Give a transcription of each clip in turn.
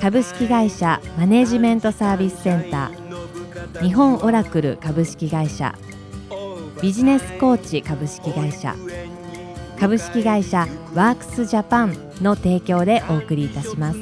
株式会社マネジメントサービスセンター。日本オラクル株式会社。ビジネスコーチ株式会社。株式会社ワークスジャパンの提供でお送りいたします。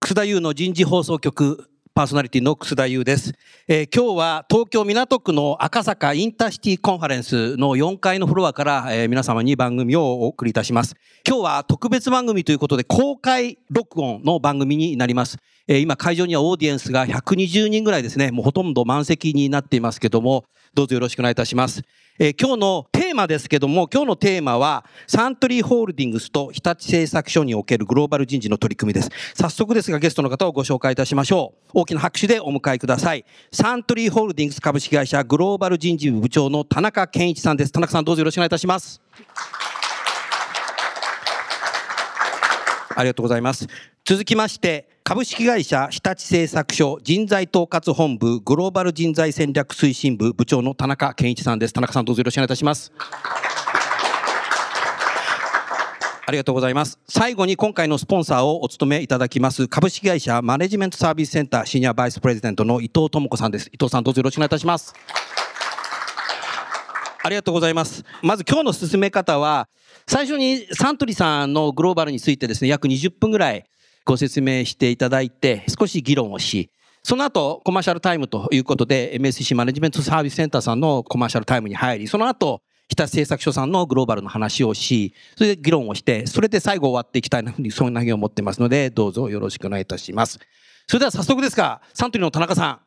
楠田優の人事放送局。パーソナリティの楠田優です、えー今日は東京港区の赤坂インターシティコンファレンスの4階のフロアから、えー皆様に番組をお送りいたします。今日は特別番組ということで公開録音の番組になります。えー今会場にはオーディエンスが120人ぐらいですね。もうほとんど満席になっていますけどもどうぞよろしくお願いいたします。えー今日のテーマですけども、今日のテーマは、サントリーホールディングスと日立製作所におけるグローバル人事の取り組みです。早速ですが、ゲストの方をご紹介いたしましょう。大きな拍手でお迎えください。サントリーホールディングス株式会社グローバル人事部部長の田中健一さんです。田中さんどうぞよろしくお願いいたします。ありがとうございます。続きまして、株式会社日立製作所人材統括本部グローバル人材戦略推進部部長の田中健一さんです。田中さんどうぞよろしくお願いいたします。ありがとうございます。最後に今回のスポンサーをお務めいただきます株式会社マネジメントサービスセンターシニアバイスプレゼントの伊藤智子さんです。伊藤さんどうぞよろしくお願いいたします。ありがとうございます。まず今日の進め方は、最初にサントリーさんのグローバルについてですね、約20分ぐらいご説明していただいて、少し議論をし、その後コマーシャルタイムということで、MSC マネジメントサービスセンターさんのコマーシャルタイムに入り、その後、日立製作所さんのグローバルの話をし、それで議論をして、それで最後終わっていきたいなふうに、そんなふうに思ってますので、どうぞよろしくお願いいたします。それでは早速ですが、サントリーの田中さん、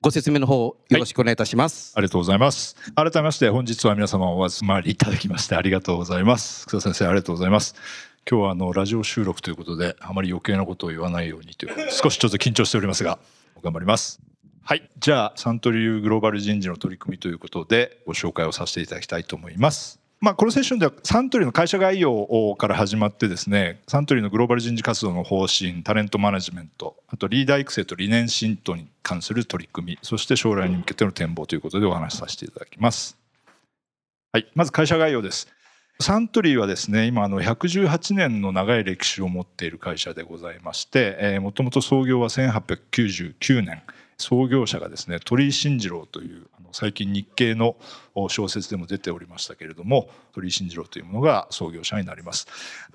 ご説明の方よろしくお願いいたします。ありがとうございます。改めまして本日は皆様お集まりいただきましてありがとうございます。草田先生ありがとうございます。今日はあのラジオ収録ということであまり余計なことを言わないようにという少しちょっと緊張しておりますが頑張ります。はい。じゃあサントリーグローバル人事の取り組みということでご紹介をさせていただきたいと思います。まあ、このセッションではサントリーの会社概要から始まってですねサントリーのグローバル人事活動の方針タレントマネジメントあとリーダー育成と理念浸透に関する取り組みそして将来に向けての展望ということでお話しさせていただきます。はい、まず会社概要です。サントリーはですね今あの118年の長い歴史を持っている会社でございまして、もともと創業は1899年。創業者がですね鳥居慎次郎という最近日経の小説でも出ておりましたけれども鳥居慎次郎というものが創業者になります。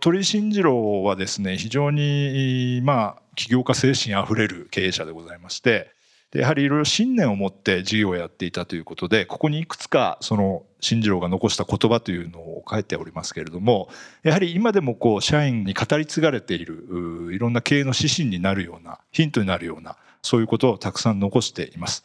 鳥居慎次郎はですね非常にまあ起業家精神あふれる経営者でございましてでやはりいろいろ信念を持って事業をやっていたということでここにいくつかその進次郎が残した言葉というのを書いておりますけれどもやはり今でもこう社員に語り継がれているいろんな経営の指針になるようなヒントになるようなそういうことをたくさん残しています。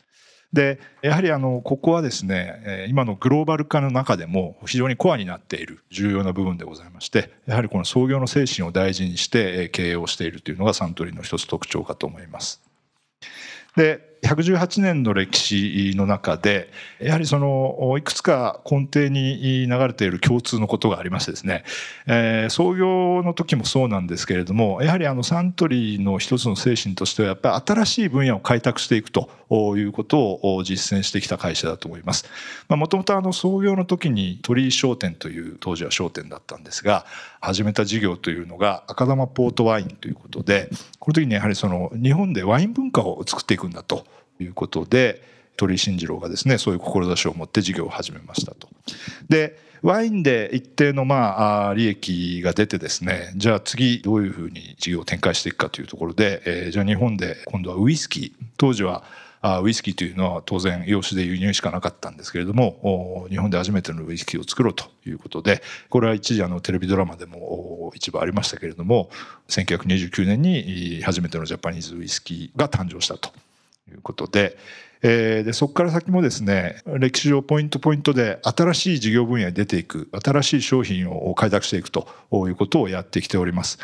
でやはりあのここはですね今のグローバル化の中でも非常にコアになっている重要な部分でございましてやはりこの創業の精神を大事にして経営をしているというのがサントリーの一つ特徴かと思います。で118年の歴史の中でやはりそのいくつか根底に流れている共通のことがありましてですね、えー、創業の時もそうなんですけれどもやはりあのサントリーの一つの精神としてはやっぱり新しい分野を開拓していくということを実践してきた会社だと思います。もともと創業の時に鳥居商店という当時は商店だったんですが始めた事業というのが赤玉ポートワインということでこの時にやはりその日本でワイン文化を作っていくんだということで鳥居慎次郎がですねそういう志を持って事業を始めましたと。でワインで一定のまあ利益が出てですねじゃあ次どういうふうに事業を展開していくかというところで、えー、じゃあ日本で今度はウイスキー当時はあウイスキーというのは当然洋酒で輸入しかなかったんですけれども日本で初めてのウイスキーを作ろうということでこれは一時あのテレビドラマでも一部ありましたけれども1929年に初めてのジャパニーズウイスキーが誕生したということで、えー、でそこから先もですね歴史上ポイントポイントで新しい事業分野に出ていく新しい商品を開拓していくということをやってきております。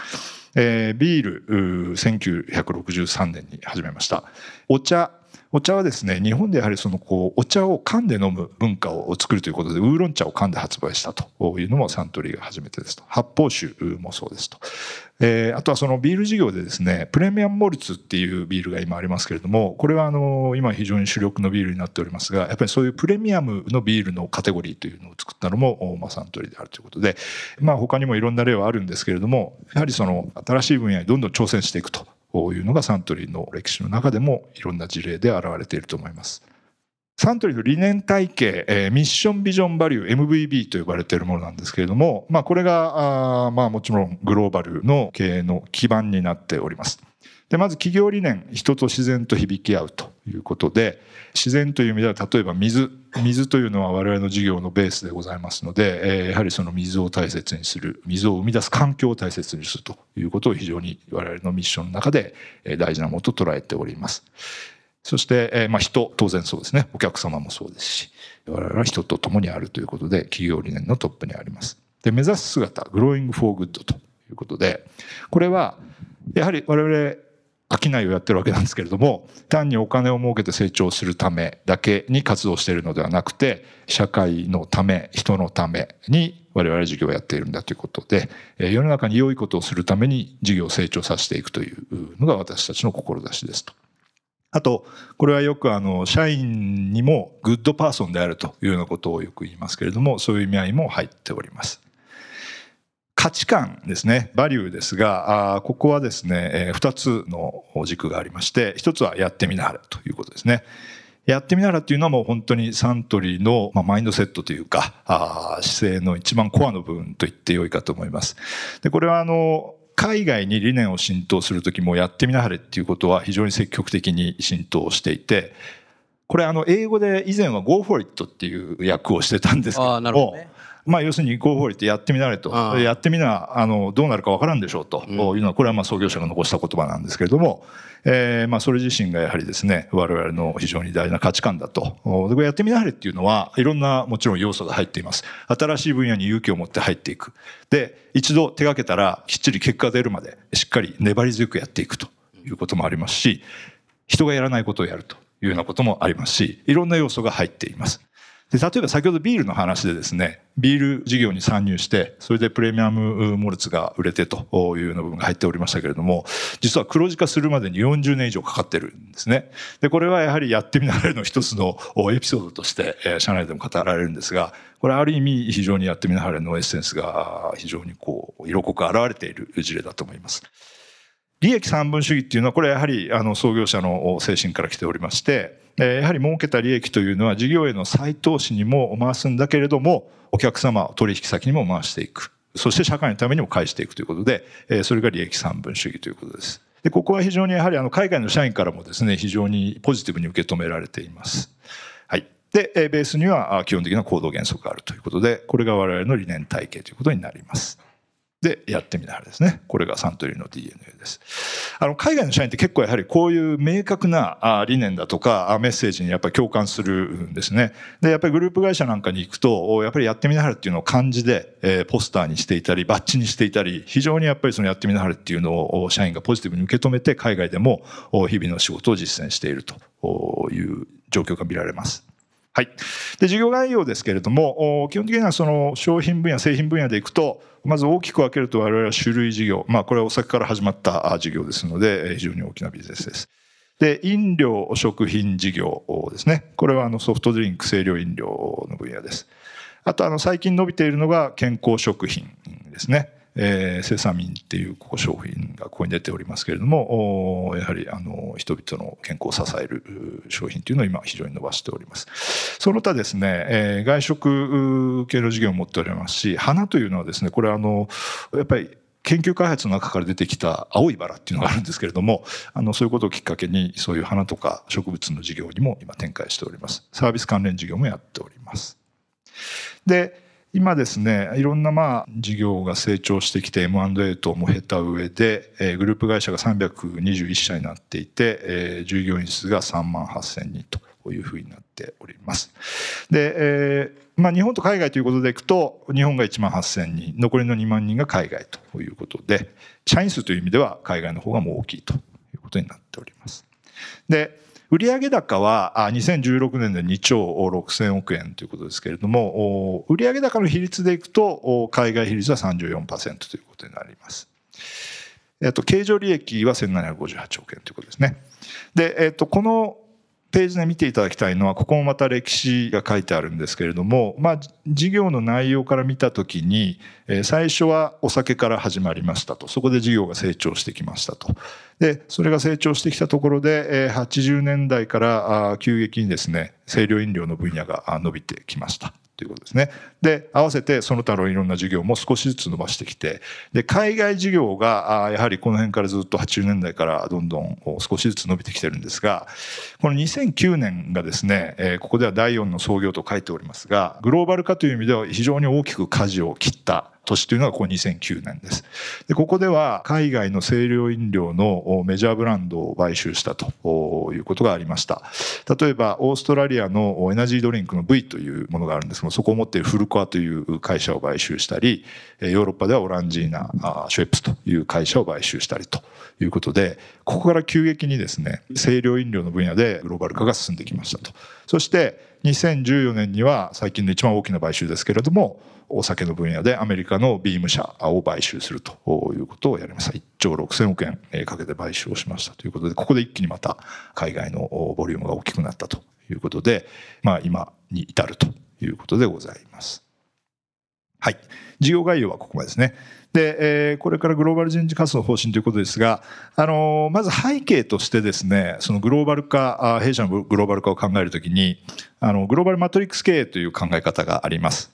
えー、ビール1963年に始めましたお茶お茶はですね日本でやはりそのこうお茶を缶で飲む文化を作るということでウーロン茶を缶で発売したと。いうのもサントリーが初めてですと。発泡酒もそうですと。えー、あとはそのビール事業でですねプレミアムモルツっていうビールが今ありますけれどもこれはあの今非常に主力のビールになっておりますがやっぱりそういうプレミアムのビールのカテゴリーというのを作ったのも、まあ、サントリーであるということで、まあ、他にもいろんな例はあるんですけれどもやはりその新しい分野にどんどん挑戦していくと。いうのがサントリーの歴史の中でもいろんな事例で現れていると思います。サントリーの理念体系、えー、ミッションビジョンバリュー MVB と呼ばれているものなんですけれども、まあ、これがあまあもちろんグローバルの経営の基盤になっております。でまず企業理念人と自然と響き合うということで自然という意味では例えば水水というのは我々の事業のベースでございますので、え、やはりその水を大切にする水を生み出す環境を大切にするということを非常に我々のミッションの中で大事なものと捉えております。そして、え、まあ人、当然そうですね。お客様もそうですし、我々は人と共にあるということで、企業理念のトップにあります。で、目指す姿、 Growing for Good ということで、これは、やはり我々、商いをやってるわけなんですけれども、単にお金を儲けて成長するためだけに活動しているのではなくて、社会のため、人のために我々事業をやっているんだということで、世の中に良いことをするために事業を成長させていくというのが私たちの志ですと。あと、これはよくあの、社員にも Good Person であるというようなことをよく言いますけれども、そういう意味合いも入っております。価値観ですね、バリューですが、あここはですね、えー、2つの軸がありまして、1つはやってみなはれということですね。やってみなはれっていうのはもう本当にサントリーの、まあ、マインドセットというか、あ姿勢の一番コアの部分と言ってよいかと思います。で、これはあの、海外に理念を浸透する時もやってみなはれっていうことは非常に積極的に浸透していてこれあの英語で以前は Go for it っていう訳をしてたんですけども、ね、まあ要するに Go for it やってみなはれとやってみなあのどうなるかわからんでしょうというのはこれはまあ創業者が残した言葉なんですけれどもえー、まあそれ自身がやはりですね、我々の非常に大事な価値観だと。やってみなはれっていうのは、いろんなもちろん要素が入っています。新しい分野に勇気を持って入っていく。で、一度手がけたらきっちり結果が出るまでしっかり粘り強くやっていくということもありますし、人がやらないことをやるというようなこともありますし、いろんな要素が入っています。で例えば先ほどビールの話でですねビール事業に参入してそれでプレミアムモルツが売れてというような部分が入っておりましたけれども実は黒字化するまでに40年以上かかってるんですねでこれはやはりやってみながらの一つのエピソードとして社内でも語られるんですがこれある意味非常にやってみながらのエッセンスが非常にこう色濃く現れている事例だと思います。利益三分主義っていうのはこれはやはりあの創業者の精神から来ておりましてやはり儲けた利益というのは事業への再投資にも回すんだけれどもお客様取引先にも回していくそして社会のためにも返していくということでそれが利益三分主義ということです。でここは非常にやはりあの海外の社員からもですね非常にポジティブに受け止められています。はい、でベースには基本的な行動原則があるということでこれが我々の理念体系ということになります。でやってみながらですね。これがサントリーの DNA です。あの、海外の社員って結構やはりこういう明確な理念だとかメッセージにやっぱり共感するんですね。で、やっぱりグループ会社なんかに行くと、やっぱりやってみながらっていうのを漢字で、えポスターにしていたり、バッジにしていたり、非常にやっぱりそのやってみながらっていうのを社員がポジティブに受け止めて海外でも日々の仕事を実践しているという状況が見られます。はい。で、事業概要ですけれども、基本的にはその商品分野、製品分野でいくと、まず大きく分けると我々は種類事業。まあ、これはお酒から始まった事業ですので、非常に大きなビジネスです。で、飲料、食品事業ですね。これはあのソフトドリンク、清涼飲料の分野です。あと、あの、最近伸びているのが健康食品ですね。えー、セサミンっていう商品がここに出ておりますけれどもやはりあの人々の健康を支える商品というのを今非常に伸ばしておりますその他ですね、えー、外食系の事業を持っておりますし花というのはですねこれあのやっぱり研究開発の中から出てきた青いバラっていうのがあるんですけれども、あの、そういうことをきっかけに、そういう花とか植物の事業にも今展開しております。サービス関連事業もやっております。で、今ですねいろんなまあ事業が成長してきて M&A 等も経た上で、えー、グループ会社が321社になっていて、えー、従業員数が3万8000人というふうになっております。で、えーまあ、日本と海外ということでいくと日本が1万8000人残りの2万人が海外ということで社員数という意味では海外の方がもう大きいということになっております。で売上高は2016年で2兆6000億円ということですけれども売上高の比率でいくと海外比率は34%ということになります。えっと、経常利益は1758億円ということですね。で、えっと、このページで見ていただきたいのはここもまた歴史が書いてあるんですけれども、まあ、事業の内容から見た時に最初はお酒から始まりましたと。そこで事業が成長してきましたと。でそれが成長してきたところで80年代から急激にですね清涼飲料の分野が伸びてきました。ということですね。で、合わせてその他のいろんな事業も少しずつ伸ばしてきて、で、海外事業が、やはりこの辺からずっと80年代からどんどん少しずつ伸びてきてるんですが、この2009年がですね、えここでは第4の創業と書いておりますが、グローバル化という意味では非常に大きく舵を切った年というのがここ2009年です。でここでは海外の清涼飲料のメジャーブランドを買収したということがありました。例えばオーストラリアのエナジードリンクの V というものがあるんですがそこを持っているフルコアという会社を買収したりヨーロッパではオランジーナシュエップスという会社を買収したりということでここから急激にですね清涼飲料の分野でグローバル化が進んできましたと。そして2014年には最近の一番大きな買収ですけれどもお酒の分野でアメリカのビーム社を買収するということをやりました1兆6000億円かけて買収をしましたということでここで一気にまた海外のボリュームが大きくなったということで、まあ、今に至るということでございます。はい、事業概要はここまでですね。で、えー、これからグローバル人事活動方針ということですが、あの、まず背景としてですね、そのグローバル化、弊社のグローバル化を考えるときに、あの、グローバルマトリックス経営という考え方があります。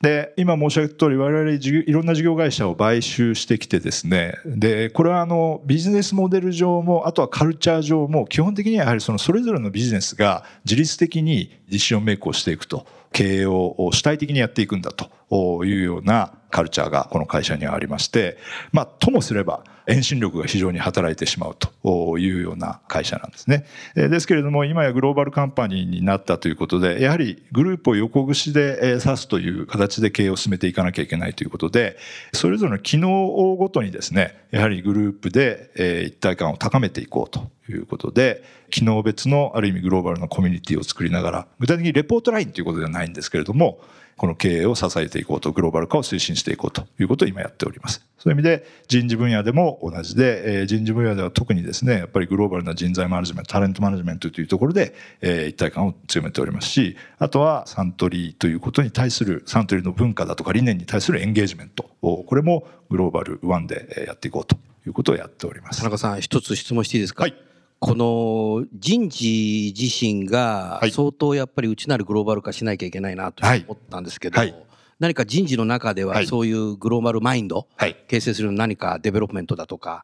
で、今申し上げた通り、我々いろんな事業会社を買収してきてですね、で、これはあの、ビジネスモデル上も、あとはカルチャー上も、基本的にはやはりそのそれぞれのビジネスが自律的にディションメイクをしていくと。経営を主体的にやっていくんだというようなカルチャーがこの会社にはありまして、まあ、ともすれば遠心力が非常に働いてしまうというような会社なんですね。ですけれども、今やグローバルカンパニーになったということで、やはりグループを横串で指すという形で経営を進めていかなきゃいけないということで、それぞれの機能ごとにですね、やはりグループで一体感を高めていこうということで、機能別のある意味グローバルなコミュニティを作りながら、具体的にレポートラインということではないんですけれども、この経営を支えていこうと、グローバル化を推進していこうということを今やっております。そういう意味で人事分野でも同じで、えー、人事分野では特にですね、やっぱりグローバルな人材マネジメント、タレントマネジメントというところで、えー、一体感を強めておりますし、あとはサントリーということに対する、サントリーの文化だとか理念に対するエンゲージメントを、これもグローバルワンでやっていこうということをやっております。田中さん、一つ質問していいですか？はい。この人事自身が相当やっぱり内なるグローバル化しなきゃいけないなと思ったんですけど、はい。はい何か人事の中ではそういうグローバルマインド、はい、形成する何かデベロップメントだとか、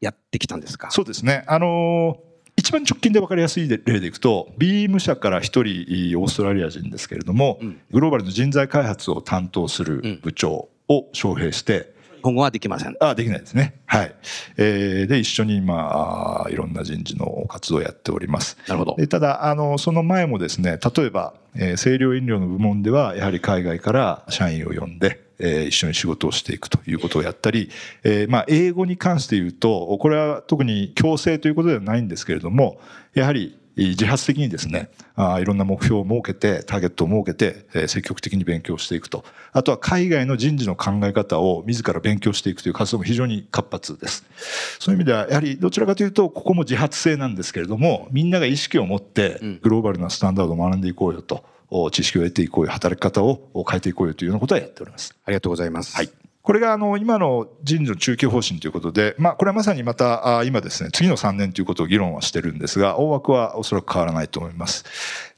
やってきたんですか、そうですね。あのー一番直近で分かりやすい例でいくとビーム社から1人オーストラリア人ですけれども、うん、グローバルの人材開発を担当する部長を招聘して、今後はできません。あできないですね。はい。えー、で、一緒に今、いろんな人事の活動をやっております。なるほど。でただ、あの、その前もですね、例えば、えー、清涼飲料の部門では、やはり海外から社員を呼んで、えー、一緒に仕事をしていくということをやったり、えー、まあ、英語に関して言うと、これは特に強制ということではないんですけれども、やはり自発的にですねあいろんな目標を設けてターゲットを設けて、え積極的に勉強していくと。あとは海外の人事の考え方を自ら勉強していくという活動も非常に活発です。そういう意味ではやはりどちらかというとここも自発性なんですけれどもみんなが意識を持ってグローバルなスタンダードを学んでいこうよと知識を得ていこうよ働き方を変えていこうよというようなことはやっております。ありがとうございます、はいこれがあの今の人事の中期方針ということで、まあ、これはまさにまた今ですね次の3年ということを議論はしてるんですが大枠はおそらく変わらないと思います。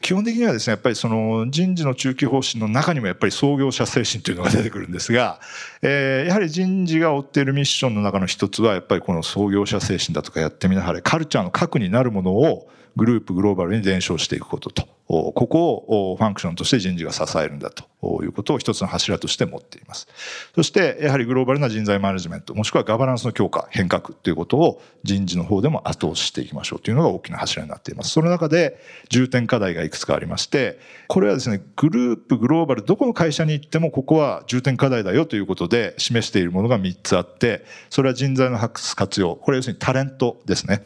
基本的にはですねやっぱりその人事の中期方針の中にもやっぱり創業者精神というのが出てくるんですが、えー、やはり人事が追っているミッションの中の一つはやっぱりこの創業者精神だとかやってみなはれカルチャーの核になるものをグループグローバルに伝承していくこととここをファンクションとして人事が支えるんだということを一つの柱として持っています。そしてやはりグローバルな人材マネジメントもしくはガバナンスの強化変革ということを人事の方でも後押ししていきましょうというのが大きな柱になっています。その中で重点課題がいくつかありましてこれはですねグループグローバルどこの会社に行ってもここは重点課題だよということで示しているものが3つあってそれは人材の発掘活用これ要するにタレントですね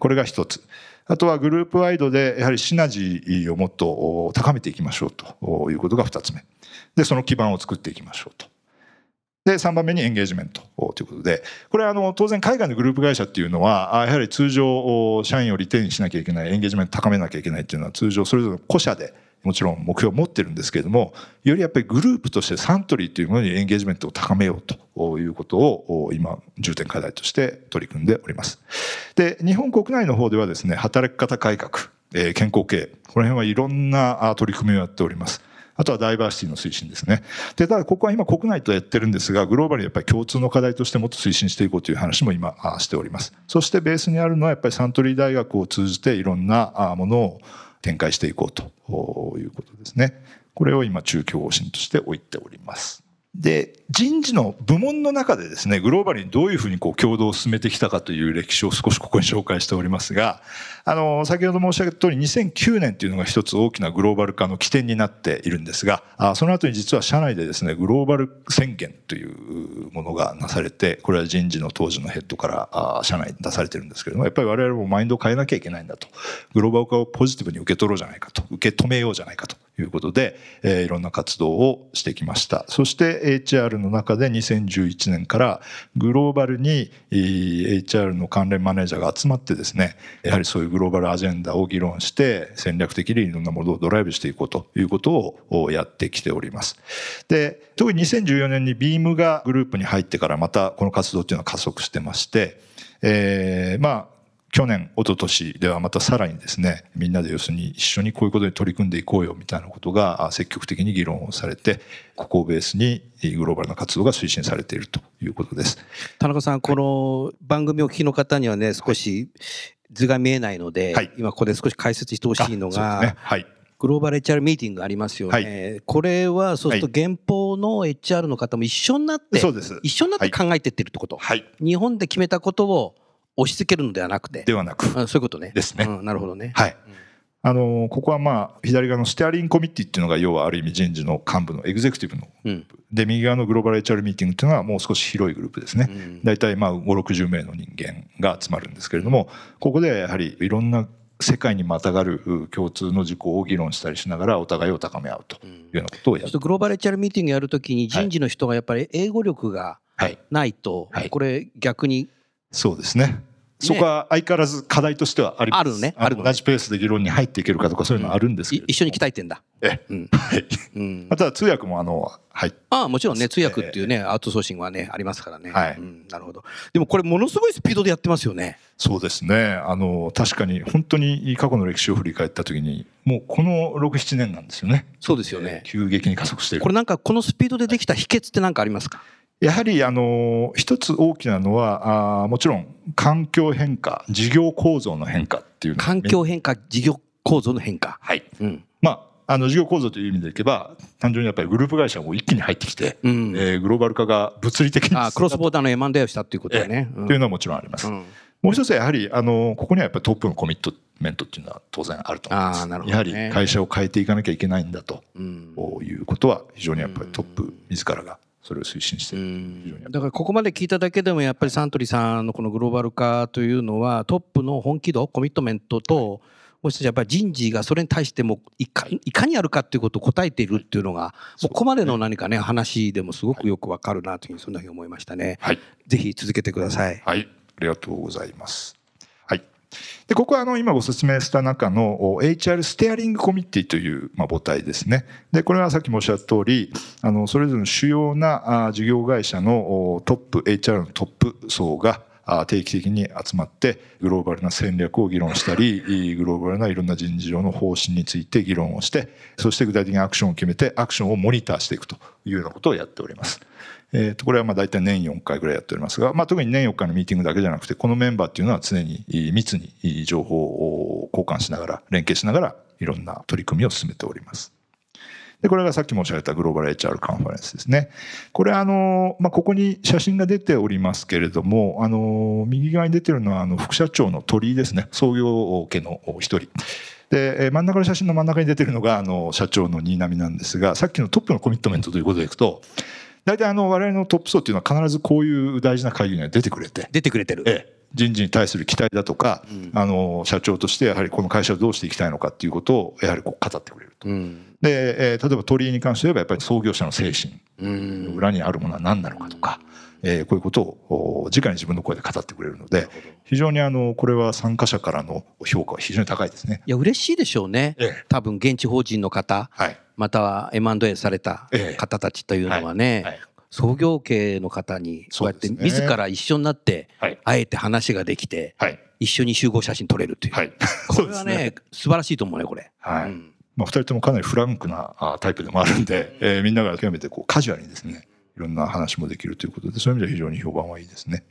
これが1つ。あとはグループワイドでやはりシナジーをもっと高めていきましょうということが2つ目。で、その基盤を作っていきましょうと。で、3番目にエンゲージメントということで、これはあの当然海外のグループ会社っていうのは、やはり通常社員をリテインしなきゃいけない、エンゲージメント高めなきゃいけないっていうのは通常それぞれの個社でもちろん目標を持ってるんですけれどもよりやっぱりグループとしてサントリーというものにエンゲージメントを高めようということを今重点課題として取り組んでおります。で日本国内の方ではですね働き方改革、えー、健康経営この辺はいろんな取り組みをやっております。あとはダイバーシティの推進ですね。で、ただここは今国内とやってるんですが、グローバルにやっぱり共通の課題としてもっと推進していこうという話も今しております。そしてベースにあるのはやっぱりサントリー大学を通じていろんなものを展開していこうということですね。これを今中京方針として置いております。で、人事の部門の中でですね、グローバルにどういうふうにこう共同を進めてきたかという歴史を少しここに紹介しておりますが、あの、先ほど申し上げた通り2009年というのが一つ大きなグローバル化の起点になっているんですが、あその後に実は社内でですね、グローバル宣言というものがなされて、これは人事の当時のヘッドからあ社内に出されてるんですけれども、やっぱり我々もマインドを変えなきゃいけないんだと。グローバル化をポジティブに受け取ろうじゃないかと。受け止めようじゃないかと。いうことで、えー、いろんな活動をしてきました。そして HR の中で2011年からグローバルに HR の関連マネージャーが集まってですね、やはりそういうグローバルアジェンダを議論して戦略的にいろんなものをドライブしていこうということをやってきております。で、特に2014年に BEAM がグループに入ってからまたこの活動っていうのは加速してまして、えー、まあ去年、一昨年ではまたさらにですね、みんなで要するに一緒にこういうことに取り組んでいこうよみたいなことが積極的に議論をされて、ここをベースにグローバルな活動が推進されているということです。田中さん、この番組を聞きの方にはね、少し図が見えないので、はい、今ここで少し解説してほしいのが、ね。はい、グローバル HR ミーティングありますよね、はい、これはそうすると現法の HR の方も一緒になって、一緒になって考えていってるってこと、日本で決めたことを押し付けるのではなくて。ではなく。そういうことね。ですね。うん、なるほどね。はい。あのここはまあ左側のステアリングコミッティっていうのが要はある意味人事の幹部のエグゼクティブの、うん、で右側のグローバル HR ミーティングっていうのはもう少し広いグループですね、うん、大体まあ560名の人間が集まるんですけれどもここではやはりいろんな世界にまたがる共通の事項を議論したりしながらお互いを高め合うというようなことをやる、うん、グローバル HR ミーティングやるときに人事の人がやっぱり英語力がないと、これ逆にそうですねそこは相変わらず課題としてはあります。あるね。ある同じペースで議論に入っていけるかとかそういうのはあるんですけど、一緒に鍛えてんだ。ええ。うん、はい。うん。あとは通訳もあの、はい。ああ、もちろんね、通訳っていうね、アウトソーシングはね、ありますからね。はい。うん、なるほど。でもこれものすごいスピードでやってますよね。そうですね。あの、確かに本当に過去の歴史を振り返った時に、もうこの6、7年なんですよね。そうですよね。急激に加速している。これなんかこのスピードでできた秘訣って何かありますか、やはりあの一つ大きなのはあもちろん環境変化事業構造の変化っていう環境変化事業構造の変化。はい、うん、まああの事業構造という意味でいけば単純にやっぱりグループ会社も一気に入ってきて、うん、えー、グローバル化が物理的にあクロスボーダーの M&A をしたっていうことだね、うん、というのはもちろんあります、うん、もう一つはやはりあのここにはやっぱりトップのコミットメントっていうのは当然あると思います。ね、やはり会社を変えていかなきゃいけないんだと、いうことは非常にやっぱりトップ自らがそれを推進してるだからここまで聞いただけでもやっぱりサントリーさんのこのグローバル化というのはトップの本気度コミットメントと、もう一つやっぱり人事がそれに対してもいかいかにやるかっていうことを答えているっていうのが、ここまでの何かね話でもすごくよくわかるなというふうにそんなふうに思いましたね。はい、ぜひ続けてください。はい、ありがとうございます。でここはあの今ご説明した中の HR ステアリングコミッティというまあ母体ですね。でこれはさっき申し上げた通りあのそれぞれの主要な事業会社のトップ HR のトップ層が定期的に集まってグローバルな戦略を議論したりグローバルないろんな人事上の方針について議論をしてそして具体的にアクションを決めてアクションをモニターしていくというようなことをやっております。えー、とこれはまあ大体年4回ぐらいやっておりますが、まあ、特に年4回のミーティングだけじゃなくてこのメンバーっていうのは常に密に情報を交換しながら連携しながらいろんな取り組みを進めております。で、これがさっき申し上げたグローバル HR カンファレンスですね。これあの、まあ、ここに写真が出ておりますけれども、あの、右側に出てるのはあの副社長の鳥居ですね。創業家の一人。で、真ん中の写真の真ん中に出てるのがあの社長の新浪なんですが、さっきのトップのコミットメントということでいくと、大体あの我々のトップ層っていうのは必ずこういう大事な会議には出てくれて。出てくれてる。ええ。人事に対する期待だとか、うん、あの社長としてやはりこの会社をどうしていきたいのかっていうことをやはりこう語ってくれると。うん、で、えー、例えば鳥居に関して言えばやっぱり創業者の精神。の裏にあるものは何なのかとか、うん、えー、こういうことを直に自分の声で語ってくれるので非常にあのこれは参加者からの評価は非常に高いですね。いや嬉しいでしょうね。ええ、多分現地法人の方、はい、または M&A された方たちというのはね、えはい。はい創業系の方にそうやって自ら一緒になってあえて話ができて一緒に集合写真撮れるという、はい、これはね素晴らしいと思うねこれ。はい、うん。まあ、2人ともかなりフランクなタイプでもあるんで、えー、みんなが極めてこうカジュアルにですねいろんな話もできるということでそういう意味では非常に評判はいいですね。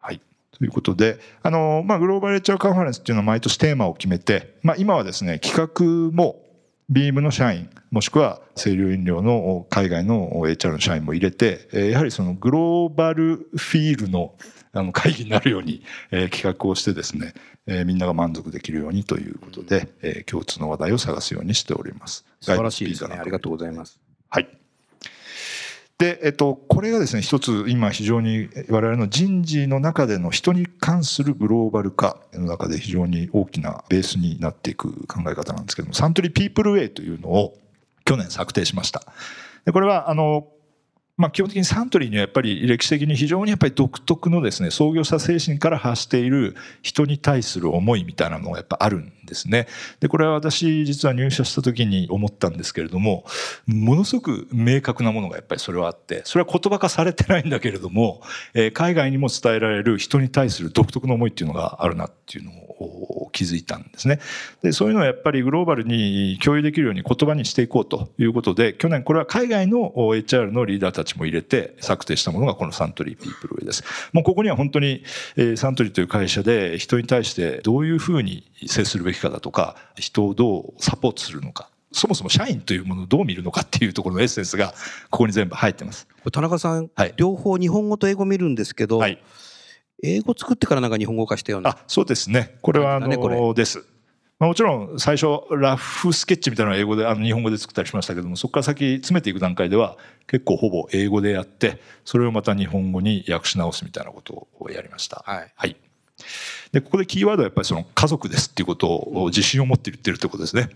はい。ということで、あの、まあ、グローバルエッチャーカンファレンスっていうのは毎年テーマを決めて、まあ、今はですね、企画もビームの社員もしくは清涼飲料の海外の HR の社員も入れてやはりそのグローバルフィールのあの会議になるように、え企画をしてですね、えみんなが満足できるようにということで、え共通の話題を探すようにしております。素晴らしいですね。ありがとうございます。はい。で、えっと、これがですね、一つ今非常に我々の人事の中での人に関するグローバル化の中で非常に大きなベースになっていく考え方なんですけども、サントリーピープルウェイというのを去年策定しました。でこれは、あの、まあ、基本的にサントリーにはやっぱり歴史的に非常にやっぱり独特のですね創業者精神から発している人に対する思いみたいなのがやっぱあるんですね。でこれは私実は入社した時に思ったんですけれどもものすごく明確なものがやっぱりそれはあってそれは言葉化されてないんだけれども、えー、海外にも伝えられる人に対する独特の思いっていうのがあるなっていうのを気づいたんですね。でそういうのはやっぱりグローバルに共有できるように言葉にしていこうということで去年これは海外の HR のリーダーたちも入れて策定したものがこのサントリーピープルウェイです。もうここには本当に、えサントリーという会社で人に対してどういうふうに接するべきかだとか人をどうサポートするのかそもそも社員というものをどう見るのかっていうところのエッセンスがここに全部入ってます。田中さん、はい、両方日本語と英語見るんですけど、はい、英語作ってからなんか日本語化したような。あ、そうですね。これはあの、ね、です。まあ、もちろん最初ラフスケッチみたいなのは英語であの日本語で作ったりしましたけどもそこから先詰めていく段階では結構ほぼ英語でやってそれをまた日本語に訳し直すみたいなことをやりました。はい、はいでここでキーワードはやっぱりその家族ですっていうことを自信を持って言ってるってことですね。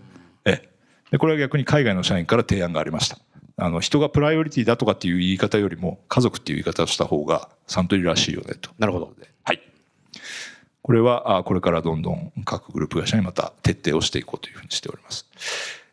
ええ、でこれは逆に海外の社員から提案がありました。あの人がプライオリティだとかっていう言い方よりも家族っていう言い方をした方がサントリーらしいよねと。なるほど。はい。これはこれからどんどん各グループ会社にまた徹底をしていこうというふうにしております。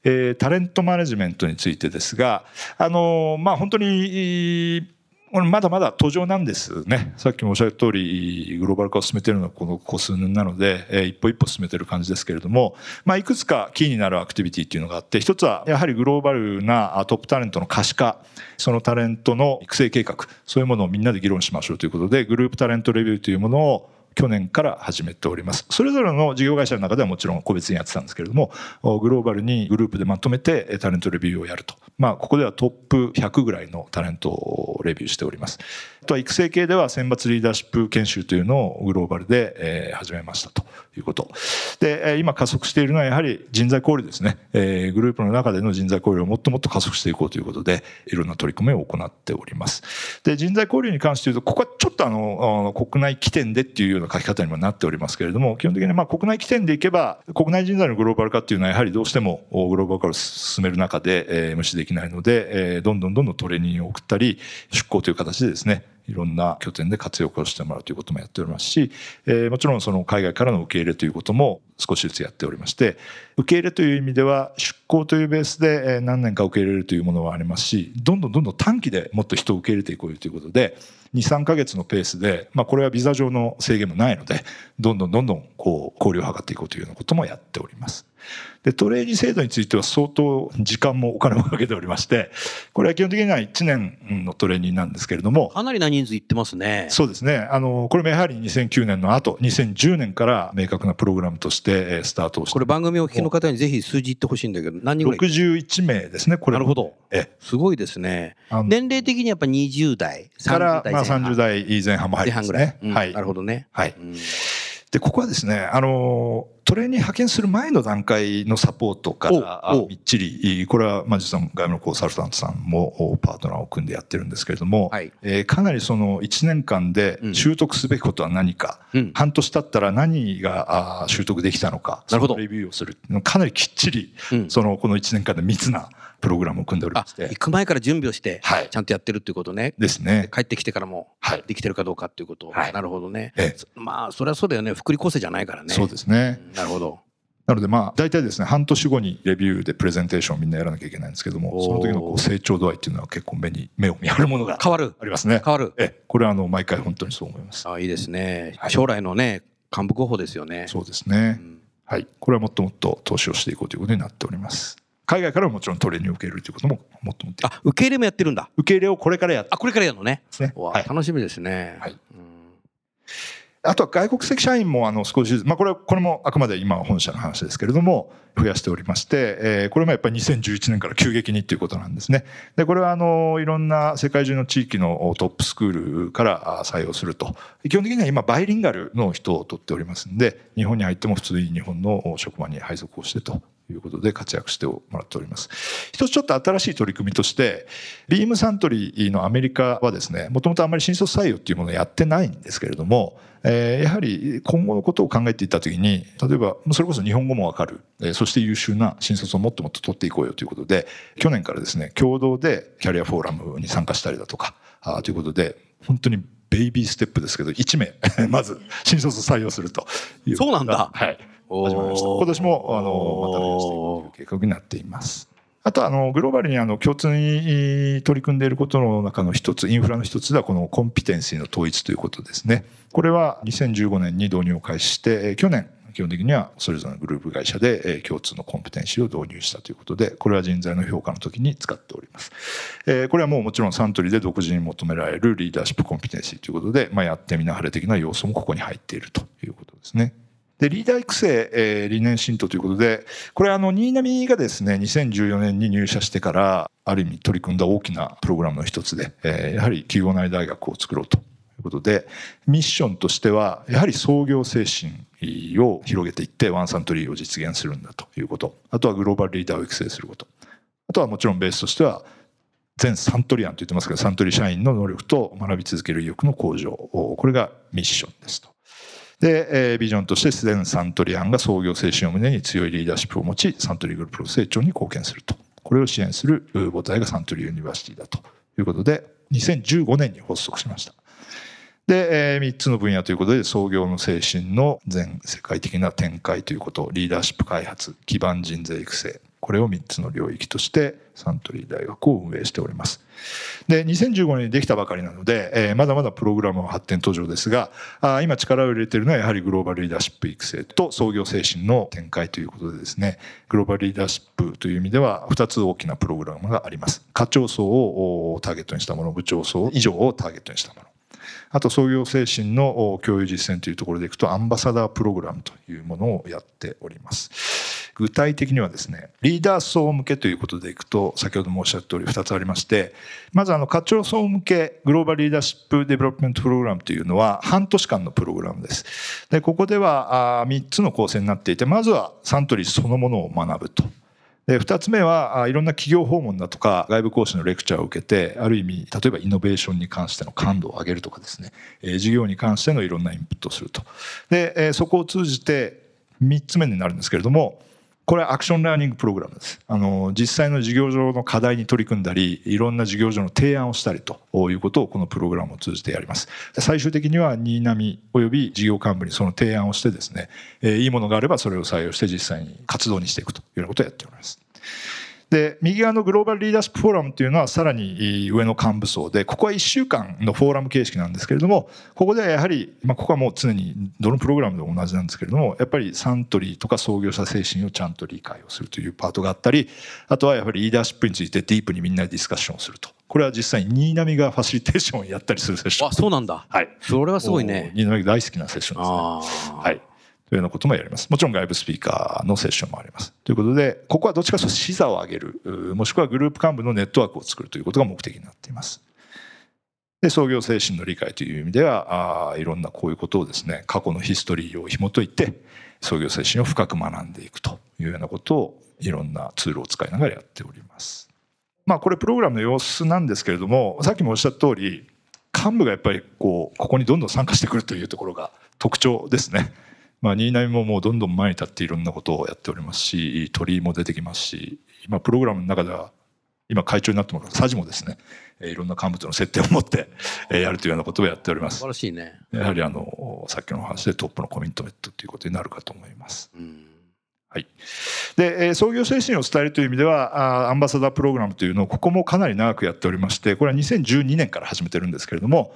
えー、タレントマネジメントについてですが、あのまあ本当にまだまだ途上なんですね。さっきもおっしゃった通り、グローバル化を進めているのはこのここ数年なので、えー、一歩一歩進めている感じですけれども、まあ、いくつかキーになるアクティビティっていうのがあって、一つはやはりグローバルなトップタレントの可視化、そのタレントの育成計画、そういうものをみんなで議論しましょうということで、グループタレントレビューというものを去年から始めております。それぞれの事業会社の中ではもちろん個別にやってたんですけれども、グローバルにグループでまとめてタレントレビューをやると。まあ、ここではトップ100ぐらいのタレントをレビューしております。とは育成系では選抜リーダーシップ研修というのをグローバルで始めましたということ。で、今加速しているのはやはり人材交流ですね。グループの中での人材交流をもっともっと加速していこうということで、いろんな取り組みを行っております。で、人材交流に関して言うと、ここはちょっとあの、国内起点でっていうような書き方にもなっておりますけれども、基本的にまあ国内起点でいけば、国内人材のグローバル化っていうのはやはりどうしてもグローバル化を進める中で、無視できないので、どんどんどんどんトレーニングを送ったり、出向という形でですね、いろんな拠点で活用をしてもらうということもやっておりますし、え、もちろんその海外からの受け入れということも少しずつやっておりまして受け入れという意味では出向というベースで何年か受け入れるというものはありますしどんどんどんどん短期でもっと人を受け入れていこうということで23か月のペースで、まあ、これはビザ上の制限もないのでどんどんどんどんこう交流を図っていこうというようなこともやっております。でトレーニー制度については相当時間もお金もかけておりましてこれは基本的には1年のトレーニーなんですけれどもかなりな人数いってますね。そうですね。あのこれもやはり2009年の後2010年から明確なプログラムとしてスタートをしてこれ番組をお聞きの方にぜひ数字言ってほしいんだけど何人ぐらい61名ですねこれなるほど。えすごいですね。年齢的にやっぱ20代30代からまあ30代前半も入りますね、うん、はい。なるほどね。はい、うんでここはですねあのトレーニー派遣する前の段階のサポートからみっちりこれはまあ実は外務のコンサルタントさんもパートナーを組んでやってるんですけれども、はい、えー、かなりその1年間で習得すべきことは何か、うん、半年経ったら何が習得できたのかなるほど。レビューをするかなりきっちり、そのこの1年間で密なプログラムを組んでおりまして。行く前から準備をして、ちゃんとやってるっていうことね。ですね。帰ってきてからもできてるかどうかっていうこと、はい、なるほどね、ええ、まあそれはそうだよね。福利厚生じゃないからね。そうですね、なるほど。なのでまあ大体ですね半年後にレビューでプレゼンテーションをみんなやらなきゃいけないんですけどもその時のこう成長度合いっていうのは結構目に目を見張るものが変わる。ありますね。変わる。えこれはあの毎回本当にそう思います。あいいですね、将来のね幹部候補ですよね。そうですね、うん、はい。これはもっともっと投資をしていこうということになっております海外からももちろんトレーニングを受けるということももっともってあ受け入れもやってるんだ。受け入れをこれからやあこれからやるのね。ね、はい、楽しみですね、はい、あとは外国籍社員もあの少しずつ、まあ、これはこれもあくまで今本社の話ですけれども増やしておりまして、えー、これもやっぱり2011年から急激にっていうことなんですね。でこれはあのいろんな世界中の地域のトップスクールから採用すると。基本的には今バイリンガルの人を取っておりますんで日本に入っても普通に日本の職場に配属をしてとということで活躍してもらっております。一つちょっと新しい取り組みとして、ビームサントリーのアメリカはですね、もともとあんまり新卒採用っていうものをやってないんですけれども、えー、やはり今後のことを考えていったときに、例えばそれこそ日本語もわかる、えー、そして優秀な新卒をもっともっと取っていこうよということで、去年からですね、共同でキャリアフォーラムに参加したりだとか、あということで、本当にベイビーステップですけど、1名、まず新卒採用するという。そうなんだ。はい。始まりました。今年もあのまた増やしていこうという計画になっています。あとはあのグローバルにあの共通に取り組んでいることの中の一つ、インフラの一つではこのコンピテンシーの統一ということですね。これは2015年に導入を開始して、去年基本的にはそれぞれのグループ会社で共通のコンペテンシーを導入したということで、これは人材の評価の時に使っております。これはもうもちろんサントリーで独自に求められるリーダーシップコンペテンシーということで、まあ、やってみなはれ的な要素もここに入っているということですね。で、リーダー育成、えー、理念浸透ということで、これあの、新浪がですね、2014年に入社してから、ある意味取り組んだ大きなプログラムの一つで、えー、やはり企業内大学を作ろうということで、ミッションとしては、やはり創業精神を広げていって、ワンサントリーを実現するんだということ。あとはグローバルリーダーを育成すること。あとはもちろんベースとしては、全サントリアンと言ってますけど、サントリー社員の能力と学び続ける意欲の向上。これがミッションですと。で、えー、ビジョンとしてすでにサントリアンが創業精神を胸に強いリーダーシップを持ち、サントリーグループの成長に貢献すると。これを支援する母体がサントリーユニバーシティだということで、2015年に発足しました。で、えー、3つの分野ということで、創業の精神の全世界的な展開ということ、リーダーシップ開発、基盤人材育成、これを3つの領域としてサントリー大学を運営しております。で、2015年にできたばかりなので、えー、まだまだプログラムは発展途上ですが、あ今力を入れているのはやはりグローバルリーダーシップ育成と創業精神の展開ということでですね、グローバルリーダーシップという意味では2つ大きなプログラムがあります。課長層をターゲットにしたもの、部長層以上をターゲットにしたもの。あと創業精神の共有実践というところでいくとアンバサダープログラムというものをやっております。具体的にはですね、リーダー層向けということでいくと、先ほど申し上げた通り2つありまして、まずあの、課長層向け Global Leadership Development Program というのは半年間のプログラムです。で、ここでは3つの構成になっていて、まずはサントリーそのものを学ぶと。で、二つ目は、いろんな企業訪問だとか、外部講師のレクチャーを受けて、ある意味、例えばイノベーションに関しての感度を上げるとかですね、え事業に関してのいろんなインプットをすると。で、えそこを通じて、3つ目になるんですけれども、これはアクションラーニングプログラムです。あの、実際の事業上の課題に取り組んだり、いろんな事業上の提案をしたりということをこのプログラムを通じてやります。最終的には新浪及び事業幹部にその提案をしてですね、えいいものがあればそれを採用して実際に活動にしていくというようなことをやっております。で右側のグローバルリーダーシップフォーラムというのはさらに上の幹部層でここは1週間のフォーラム形式なんですけれどもここではやはり、まあ、ここはもう常にどのプログラムでも同じなんですけれどもやっぱりサントリーとか創業者精神をちゃんと理解をするというパートがあったりあとはやはりリーダーシップについてディープにみんなでディスカッションをすると。これは実際に新浪がファシリテーションをやったりするセッション。あそうなんだ。はい。それはすごいね。新浪大好きなセッションですね。はいというようなこともやります。もちろん外部スピーカーのセッションもあります。ということで、ここはどっちかというと視座を上げる、もしくはグループ幹部のネットワークを作るということが目的になっています。で創業精神の理解という意味ではあいろんなこういうことをですね過去のヒストリーを紐解いて創業精神を深く学んでいくというようなことをいろんなツールを使いながらやっております。まあこれプログラムの様子なんですけれどもさっきもおっしゃった通り幹部がやっぱりこうここにどんどん参加してくるというところが特徴ですね。まあ、新浪ももうどんどん前に立っていろんなことをやっておりますし鳥居も出てきますし今プログラムの中では今会長になってます佐治もですねいろんな幹部との接点を持ってやるというようなことをやっております。素晴らしいね。やはりあのさっきの話でトップのコミットメントということになるかと思います。うんはい、で創業精神を伝えるという意味ではアンバサダープログラムというのをここもかなり長くやっておりましてこれは2012年から始めてるんですけれども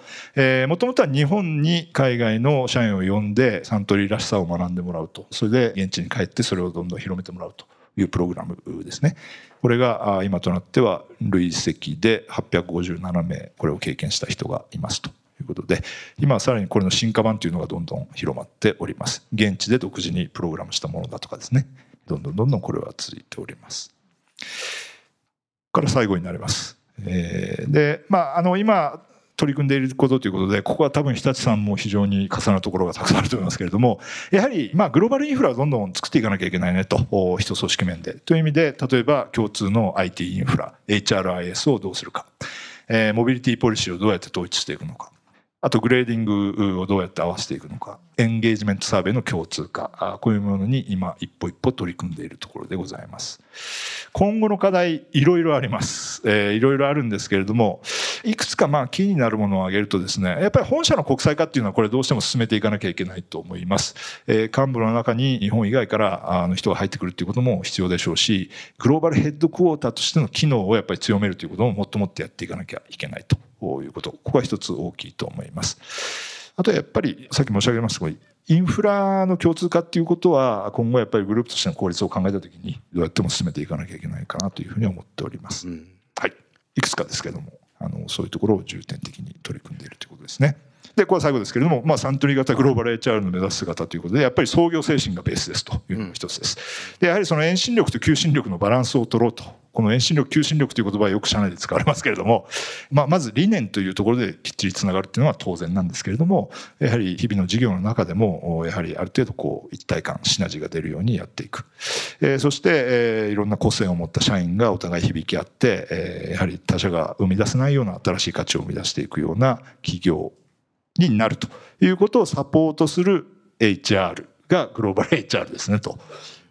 もともとは日本に海外の社員を呼んでサントリーらしさを学んでもらうと。それで現地に帰ってそれをどんどん広めてもらうというプログラムですね。これが今となっては累積で857名これを経験した人がいますと。いうことで今はさらにこれの進化版というのがどんどん広まっております。現地で独自にプログラムしたものだとかですね。どんどんどんどんこれは続いております。から最後になります、えー、でまああの今取り組んでいることということでここは多分日立さんも非常に重なるところがたくさんあると思いますけれどもやはりまあグローバルインフラをどんどん作っていかなきゃいけないねと人組織面でという意味で例えば共通の IT インフラ HRIS をどうするか、えー、モビリティポリシーをどうやって統一していくのか。あとグレーディングをどうやって合わせていくのか。エンゲージメントサーベイの共通化。こういうものに今一歩一歩取り組んでいるところでございます。今後の課題いろいろあります、えー、いろいろあるんですけれどもいくつかまあ気になるものを挙げるとですねやっぱり本社の国際化っていうのはこれどうしても進めていかなきゃいけないと思います、えー、幹部の中に日本以外からあの人が入ってくるっていうことも必要でしょうしグローバルヘッドクォーターとしての機能をやっぱり強めるということももっともっとやっていかなきゃいけないと。いうこと。ここは一つ大きいと思います。あとはやっぱりさっき申し上げましたインフラの共通化っていうことは今後やっぱりグループとしての効率を考えた時にどうやっても進めていかなきゃいけないかなというふうに思っております。うん、はい、いくつかですけどもあのそういうところを重点的に取り組んでいるということですね。でこれは最後ですけれども、まあ、サントリー型グローバル HR の目指す姿ということでやっぱり創業精神がベースですというのが一つです。でやはりその遠心力と求心力のバランスを取ろうとこの遠心力求心力という言葉はよく社内で使われますけれども、まあ、まず理念というところできっちりつながるっていうのは当然なんですけれどもやはり日々の事業の中でもやはりある程度こう一体感シナジーが出るようにやっていく、えー、そして、えー、いろんな個性を持った社員がお互い響き合って、えー、やはり他社が生み出せないような新しい価値を生み出していくような企業になるということをサポートする HR がグローバル HR ですねと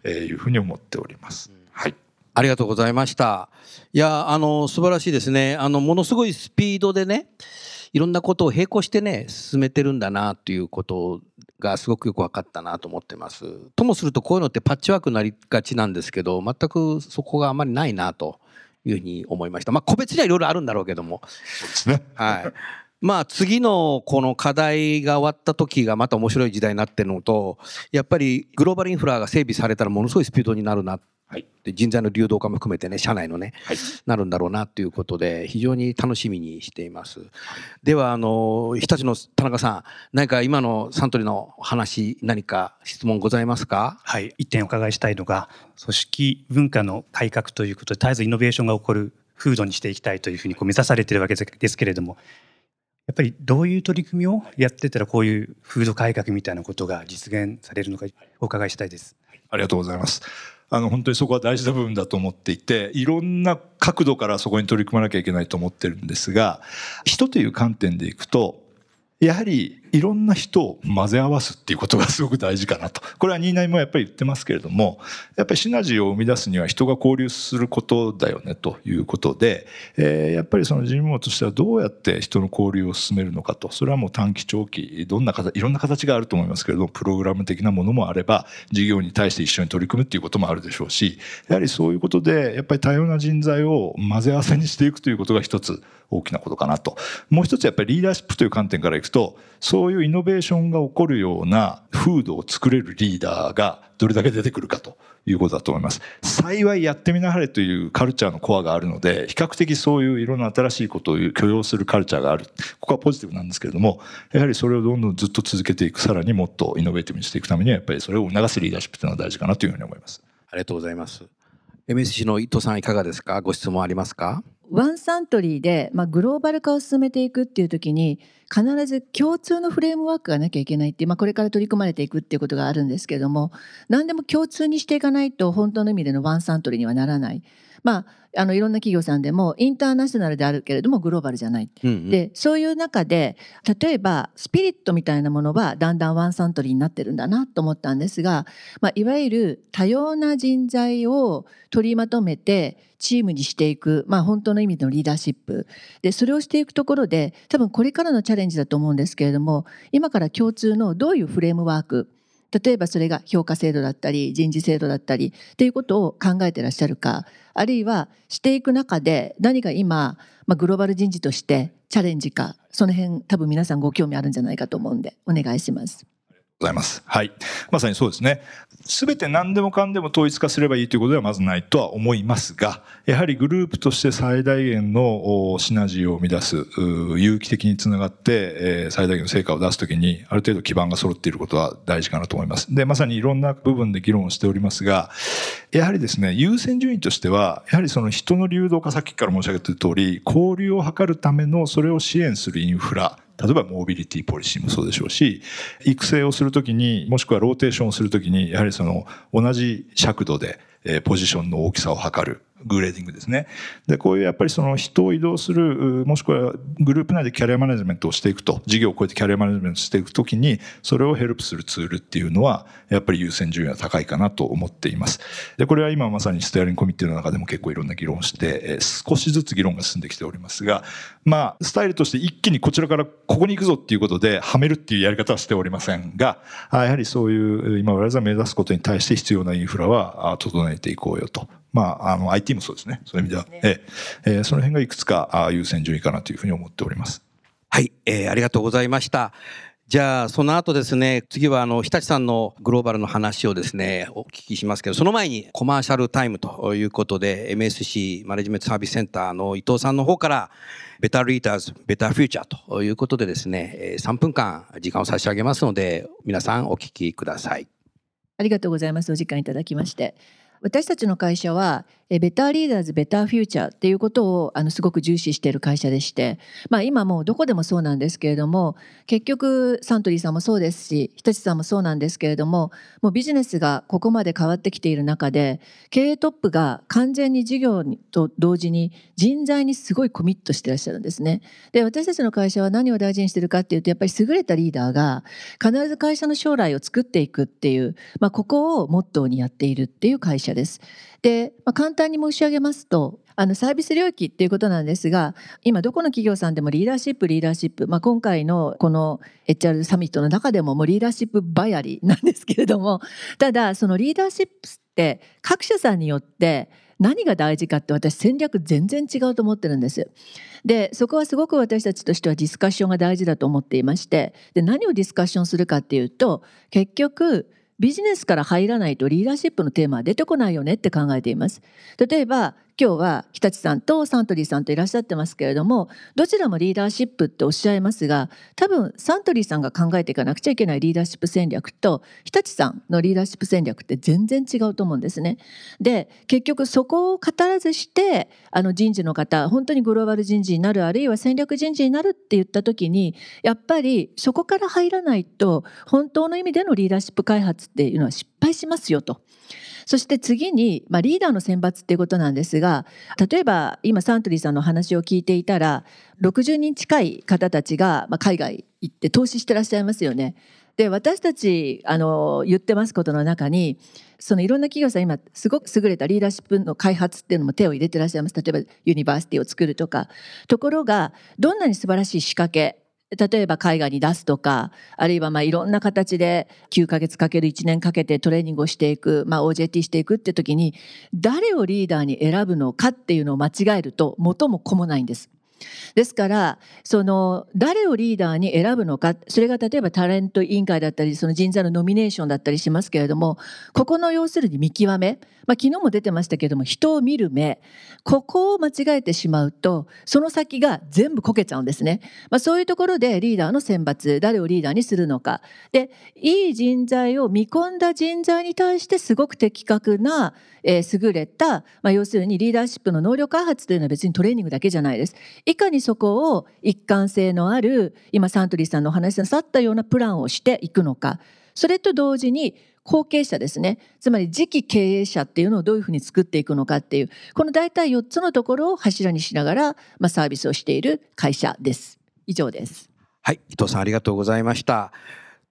いうふうに思っております。はいありがとうございました。いや、あの、素晴らしいですね。あの、ものすごいスピードでね、いろんなことを並行してね、進めてるんだなということがすごくよく分かったなと思ってます。ともするとこういうのってパッチワークになりがちなんですけど、全くそこがあまりないなというふうに思いました。まあ、個別にはいろいろあるんだろうけども。そうですね。はい。まあ次のこの課題が終わった時がまた面白い時代になってるのとやっぱりグローバルインフラが整備されたらものすごいスピードになるなはい、で人材の流動化も含めてね社内のね、はい、なるんだろうなということで非常に楽しみにしています、はい、ではあの日立の田中さん何か今のサントリーの話何か質問ございますか？はい。一点お伺いしたいのが組織文化の改革ということで絶えずイノベーションが起こる風土にしていきたいというふうにこう目指されているわけですけれどもやっぱりどういう取り組みをやってたらこういう風土改革みたいなことが実現されるのかお伺いしたいです。ありがとうございます。あの本当にそこは大事な部分だと思っていていろんな角度からそこに取り組まなきゃいけないと思ってるんですが人という観点でいくとやはりいろんな人を混ぜ合わすっていうことがすごく大事かなと。これはニーナイもやっぱり言ってますけれども、やっぱりシナジーを生み出すには人が交流することだよねということで、えー、やっぱりその事務としてはどうやって人の交流を進めるのかと。それはもう短期長期、どんな形、いろんな形があると思いますけれども、プログラム的なものもあれば、事業に対して一緒に取り組むっていうこともあるでしょうし、やはりそういうことで、やっぱり多様な人材を混ぜ合わせにしていくということが一つ大きなことかなと。もう一つやっぱりリーダーシップという観点からいくと、そうういうイノベーションが起こるような風土を作れるリーダーがどれだけ出てくるかということだと思います。幸いやってみなはれというカルチャーのコアがあるので、比較的そういういろんな新しいことを許容するカルチャーがある。ここはポジティブなんですけれども、やはりそれをどんどんずっと続けていく、さらにもっとイノベーティブにしていくためには、やっぱりそれを促すリーダーシップというのは大事かなというふうに思います。ありがとうございます。MSC の伊藤さんいかがですか？ご質問ありますか？ワンサントリーで、まあ、グローバル化を進めていくっていう時に必ず共通のフレームワークがなきゃいけないっていう、まあ、これから取り組まれていくっていうことがあるんですけれども何でも共通にしていかないと本当の意味でのワンサントリーにはならない。まあ、あのいろんな企業さんでもインターナショナルであるけれどもグローバルじゃない、うんうん、でそういう中で例えばスピリットみたいなものはだんだんワンサントリーになってるんだなと思ったんですが、まあ、いわゆる多様な人材を取りまとめてチームにしていく、まあ、本当の意味でのリーダーシップ。でそれをしていくところで多分これからのチャレンジだと思うんですけれども今から共通のどういうフレームワーク例えばそれが評価制度だったり人事制度だったりっていうことを考えてらっしゃるかあるいはしていく中で何が今、まあ、グローバル人事としてチャレンジかその辺多分皆さんご興味あるんじゃないかと思うんでお願いします。ございます。はい。まさにそうですね。すべて何でもかんでも統一化すればいいということではまずないとは思いますが、やはりグループとして最大限のシナジーを生み出す、有機的につながって、最大限の成果を出すときに、ある程度基盤が揃っていることは大事かなと思います。で、まさにいろんな部分で議論をしておりますが、やはりですね、優先順位としては、やはりその人の流動化、さっきから申し上げている通り、交流を図るためのそれを支援するインフラ、例えばモビリティポリシーもそうでしょうし、育成をするときに、もしくはローテーションをするときに、やはりその同じ尺度でえポジションの大きさを測る。グレーディングですね。で、こういうやっぱりその人を移動する、もしくはグループ内でキャリアマネジメントをしていくと、事業を超えてキャリアマネジメントしていくときに、それをヘルプするツールっていうのは、やっぱり優先順位は高いかなと思っています。で、これは今まさにステアリングコミッティの中でも結構いろんな議論をして、少しずつ議論が進んできておりますが、まあ、スタイルとして一気にこちらからここに行くぞっていうことで、はめるっていうやり方はしておりませんが、やはりそういう今我々が目指すことに対して必要なインフラは整えていこうよと。まあ、あの IT もそうですね。そういう意味では。ね、ええー、その辺がいくつか優先順位かなというふうに思っております。はい、えー、ありがとうございました。じゃあ、その後ですね、次はあの、日立さんのグローバルの話をですね、お聞きしますけど、その前にコマーシャルタイムということで、MSC マネジメントサービスセンターの伊藤さんの方から、ベターリーダーズ、ベターフューチャーということでですね、3分間時間を差し上げますので、皆さんお聞きください。ありがとうございます。お時間いただきまして。私たちの会社はベターリーダーズベターフューチャーっていうことをあのすごく重視している会社でして、まあ、今もうどこでもそうなんですけれども結局サントリーさんもそうですし日立さんもそうなんですけれどももうビジネスがここまで変わってきている中で経営トップが完全に事業と同時に人材にすごいコミットしてらっしゃるんですね。で私たちの会社は何を大事にしてるかっていうとやっぱり優れたリーダーが必ず会社の将来を作っていくっていう、まあ、ここをモットーにやっているっていう会社です。で、まあ、簡単に申し上げますとあのサービス領域っていうことなんですが今どこの企業さんでもリーダーシップリーダーシップ、まあ、今回のこの HR サミットの中でももうリーダーシップばやりなんですけれどもただそのリーダーシップって各社さんによって何が大事かって私戦略全然違うと思ってるんです。でそこはすごく私たちとしてはディスカッションが大事だと思っていましてで何をディスカッションするかっていうと結局ビジネスから入らないとリーダーシップのテーマは出てこないよねって考えています。例えば今日は日立さんとサントリーさんといらっしゃってますけれどもどちらもリーダーシップっておっしゃいますが多分サントリーさんが考えていかなくちゃいけないリーダーシップ戦略と日立さんのリーダーシップ戦略って全然違うと思うんですね。で結局そこを語らずしてあの人事の方本当にグローバル人事になるあるいは戦略人事になるって言った時にやっぱりそこから入らないと本当の意味でのリーダーシップ開発っていうのは失敗しますよと。そして次に、まあ、リーダーの選抜っていうことなんですが例えば今サントリーさんの話を聞いていたら60人近い方たちが、まあ、海外行って投資してらっしゃいますよね。で私たちあの言ってますことの中にそのいろんな企業さん今すごく優れたリーダーシップの開発っていうのも手を入れてらっしゃいます例えばユニバーシティを作るとかところがどんなに素晴らしい仕掛け例えば海外に出すとかあるいはまあいろんな形で9ヶ月かける1年かけてトレーニングをしていく、まあ、OJT していくって時に誰をリーダーに選ぶのかっていうのを間違えると元も子もないんです。ですからその誰をリーダーに選ぶのかそれが例えばタレント委員会だったりその人材のノミネーションだったりしますけれどもここの要するに見極め、まあ、昨日も出てましたけれども人を見る目ここを間違えてしまうとその先が全部こけちゃうんですね、まあ、そういうところでリーダーの選抜誰をリーダーにするのかでいい人材を見込んだ人材に対してすごく的確なえー、優れた、まあ、要するにリーダーシップの能力開発というのは別にトレーニングだけじゃないです。いかにそこを一貫性のある今サントリーさんのお話なさったようなプランをしていくのかそれと同時に後継者ですねつまり次期経営者っていうのをどういうふうに作っていくのかっていうこの大体4つのところを柱にしながら、まあ、サービスをしている会社です。以上です。はい、伊藤さんありがとうございました。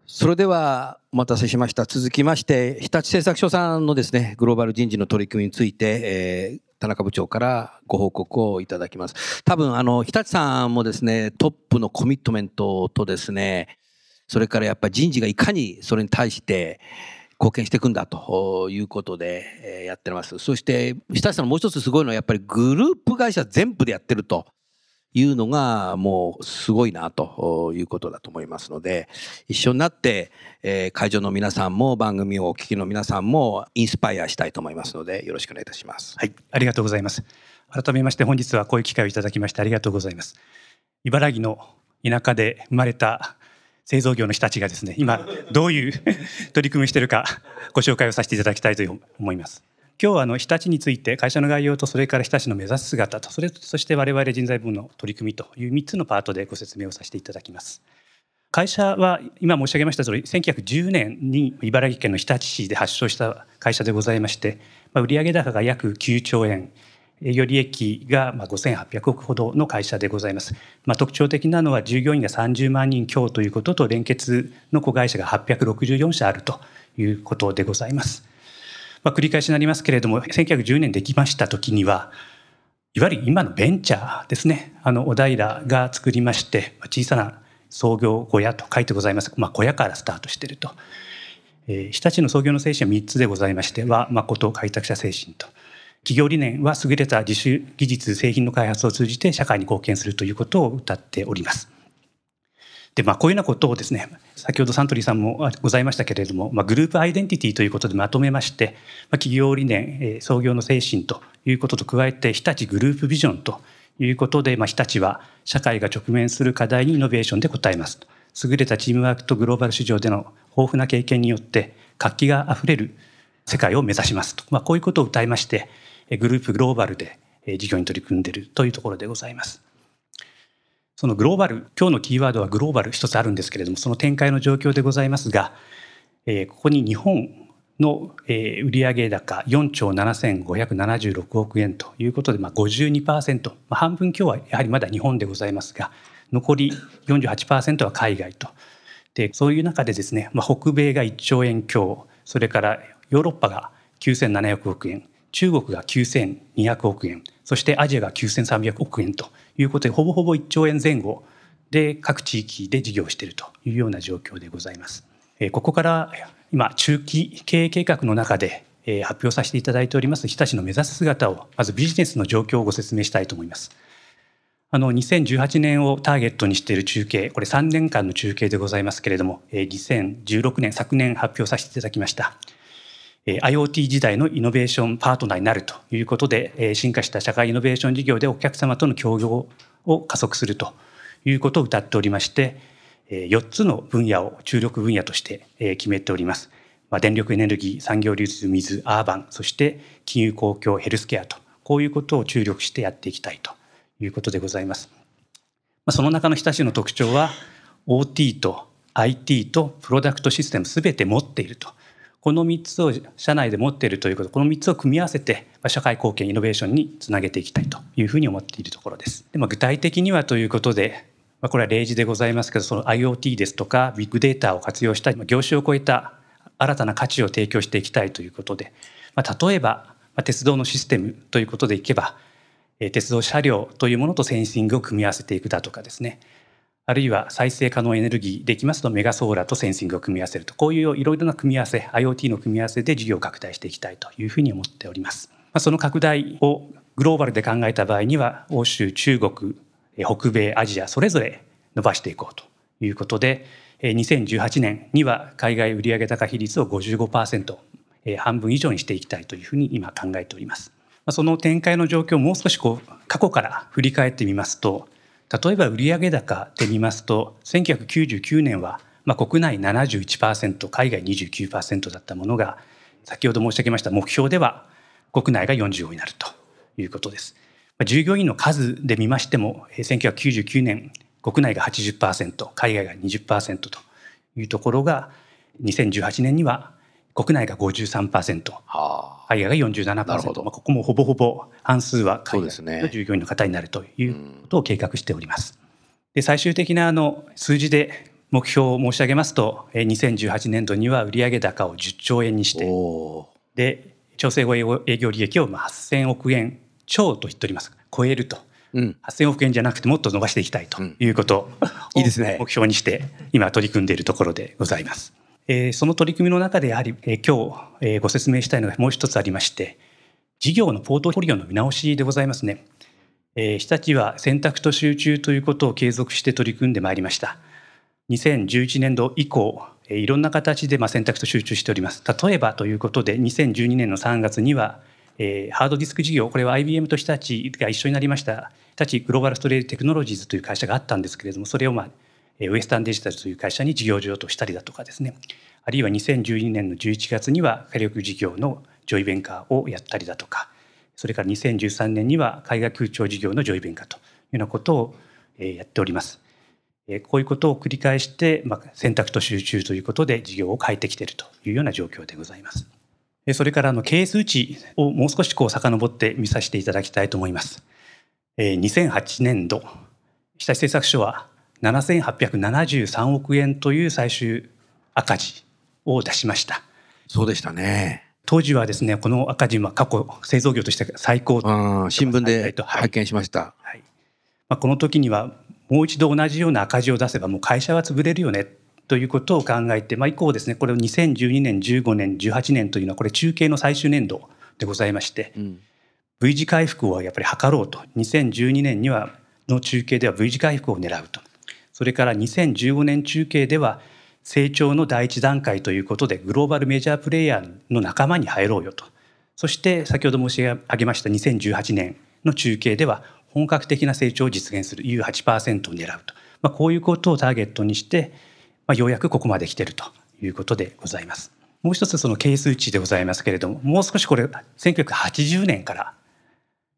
それではお待たせしました。続きまして、日立製作所さんのですね、グローバル人事の取り組みについて、えー、田中部長からご報告をいただきます。多分、あの、日立さんもですね、トップのコミットメントとですね、それからやっぱり人事がいかにそれに対して貢献していくんだということでやってます。そして、日立さんのもう一つすごいのはやっぱりグループ会社全部でやってると。いうのがもうすごいなということだと思いますので一緒になって、え会場の皆さんも番組をお聞きの皆さんもインスパイアしたいと思いますのでよろしくお願いいたします。はいありがとうございます。改めまして本日はこういう機会をいただきましてありがとうございます。茨城の田舎で生まれた製造業の人たちがですね今どういう 取り組みをしているかご紹介をさせていただきたいと思います。今日はあの日立について会社の概要とそれから日立の目指す姿とそれそして我々人材部の取り組みという3つのパートでご説明をさせていただきます。会社は今申し上げました通り1910年に茨城県の日立市で発祥した会社でございまして、売上高が約9兆円営業利益が5800億ほどの会社でございます。まあ、特徴的なのは従業員が30万人強ということと連結の子会社が864社あるということでございます。まあ、繰り返しになりますけれども1910年できました時にはいわゆる今のベンチャーですね。あの小平が作りまして小さな創業小屋と書いてございます、まあ、小屋からスタートしていると、えー、日立の創業の精神は3つでございましては誠開拓者精神と。企業理念は優れた自主技術製品の開発を通じて社会に貢献するということを謳っております。でまあ、こういうようなことをですね先ほどサントリーさんもございましたけれども、まあ、グループアイデンティティということでまとめまして、まあ、企業理念え創業の精神ということと加えて日立グループビジョンということで、まあ、日立は社会が直面する課題にイノベーションで応えます優れたチームワークとグローバル市場での豊富な経験によって活気があふれる世界を目指しますと、まあ、こういうことを謳いましてグループグローバルで事業に取り組んでいるというところでございます。そのグローバル今日のキーワードはグローバル一つあるんですけれどもその展開の状況でございますが、えー、ここに日本の、えー、売上高4兆7576億円ということで、まあ52%、まあ、半分今日はやはりまだ日本でございますが残り48%は海外と。でそういう中でですね、まあ、北米が1兆円強それからヨーロッパが9700億円中国が9200億円そしてアジアが9300億円ということでほぼほぼ1兆円前後で各地域で事業しているというような状況でございます。ここから今中期経営計画の中で発表させていただいております日立の目指す姿をまずビジネスの状況をご説明したいと思います。あの2018年をターゲットにしている中継これ3年間の中継でございますけれども2016年昨年発表させていただきました IoT 時代のイノベーションパートナーになるということで進化した社会イノベーション事業でお客様との協業を加速するということを謳っておりまして4つの分野を注力分野として決めております。電力エネルギー産業流通水アーバンそして金融公共ヘルスケアとこういうことを注力してやっていきたいということでございます。その中の日立の特徴は OT と IT とプロダクトシステムすべて持っているとこの3つを社内で持っているということこの3つを組み合わせて社会貢献イノベーションにつなげていきたいというふうに思っているところです。でまあ、具体的にはということで、これは例示でございますけどその IoT ですとかビッグデータを活用した業種を超えた新たな価値を提供していきたいということで、まあ、例えば、鉄道のシステムということでいけば鉄道車両というものとセンシングを組み合わせていくだとかですねあるいは再生可能エネルギーできますとメガソーラーとセンシングを組み合わせるとこういういろいろな組み合わせ IoT の組み合わせで事業を拡大していきたいというふうに思っております。その拡大をグローバルで考えた場合には欧州中国北米アジアそれぞれ伸ばしていこうということで2018年には海外売上高比率を55%半分以上にしていきたいというふうに今考えております。その展開の状況をもう少しこう過去から振り返ってみますと例えば売上高で見ますと1999年はまあ国内71%海外29%だったものが先ほど申し上げました目標では国内が45になるということです。従業員の数で見ましても1999年国内が80%海外が20%というところが2018年には国内が53%、はあ、海外が47%、まあ、ここもほぼほぼ半数は海外の従業員の方になるということを計画しております。で最終的なあの数字で目標を申し上げますと2018年度には売上高を10兆円にしてで調整後営業利益を8000億円超と言っております。超えると、うん、8000億円じゃなくてもっと伸ばしていきたいということを、いいですね。目標にして今取り組んでいるところでございます。えー、その取り組みの中でやはり、えー、今日、えー、ご説明したいのがもう一つありまして事業のポートフォリオの見直しでございますね。えー、日立は選択と集中ということを継続して取り組んでまいりました。2011年度以降、え、いろんな形でま選択と集中しております。例えばということで2012年の3月には、えー、ハードディスク事業これは IBM と日立が一緒になりました日立グローバルストレージテクノロジーズという会社があったんですけれどもそれをまあウエスタンデジタルという会社に事業譲渡したりだとかですねあるいは2012年の11月には火力事業のジョイベンカーをやったりだとかそれから2013年には海外空調事業のジョイベンカーというようなことをやっております。こういうことを繰り返して、まあ、選択と集中ということで事業を変えてきているというような状況でございます。それからの経営数値をもう少しこう遡って見させていただきたいと思います。2008年度日立製作所は7873億円という最終赤字を出しました。そうでしたね。当時はですねこの赤字は過去製造業として最高新聞で拝見しました、はい、まあ、この時にはもう一度同じような赤字を出せばもう会社は潰れるよねということを考えて、まあ、以降ですねこれを2012年15年18年というのはこれ中継の最終年度でございまして、うん、V 字回復をやっぱり図ろうと。2012年にはの中継では V 字回復を狙うとそれから2015年中継では成長の第一段階ということでグローバルメジャープレイヤーの仲間に入ろうよとそして先ほど申し上げました2018年の中継では本格的な成長を実現する U8% を狙うと、まあ、こういうことをターゲットにして、まあ、ようやくここまで来てるということでございます。もう一つその係数値でございますけれどももう少しこれ1980年か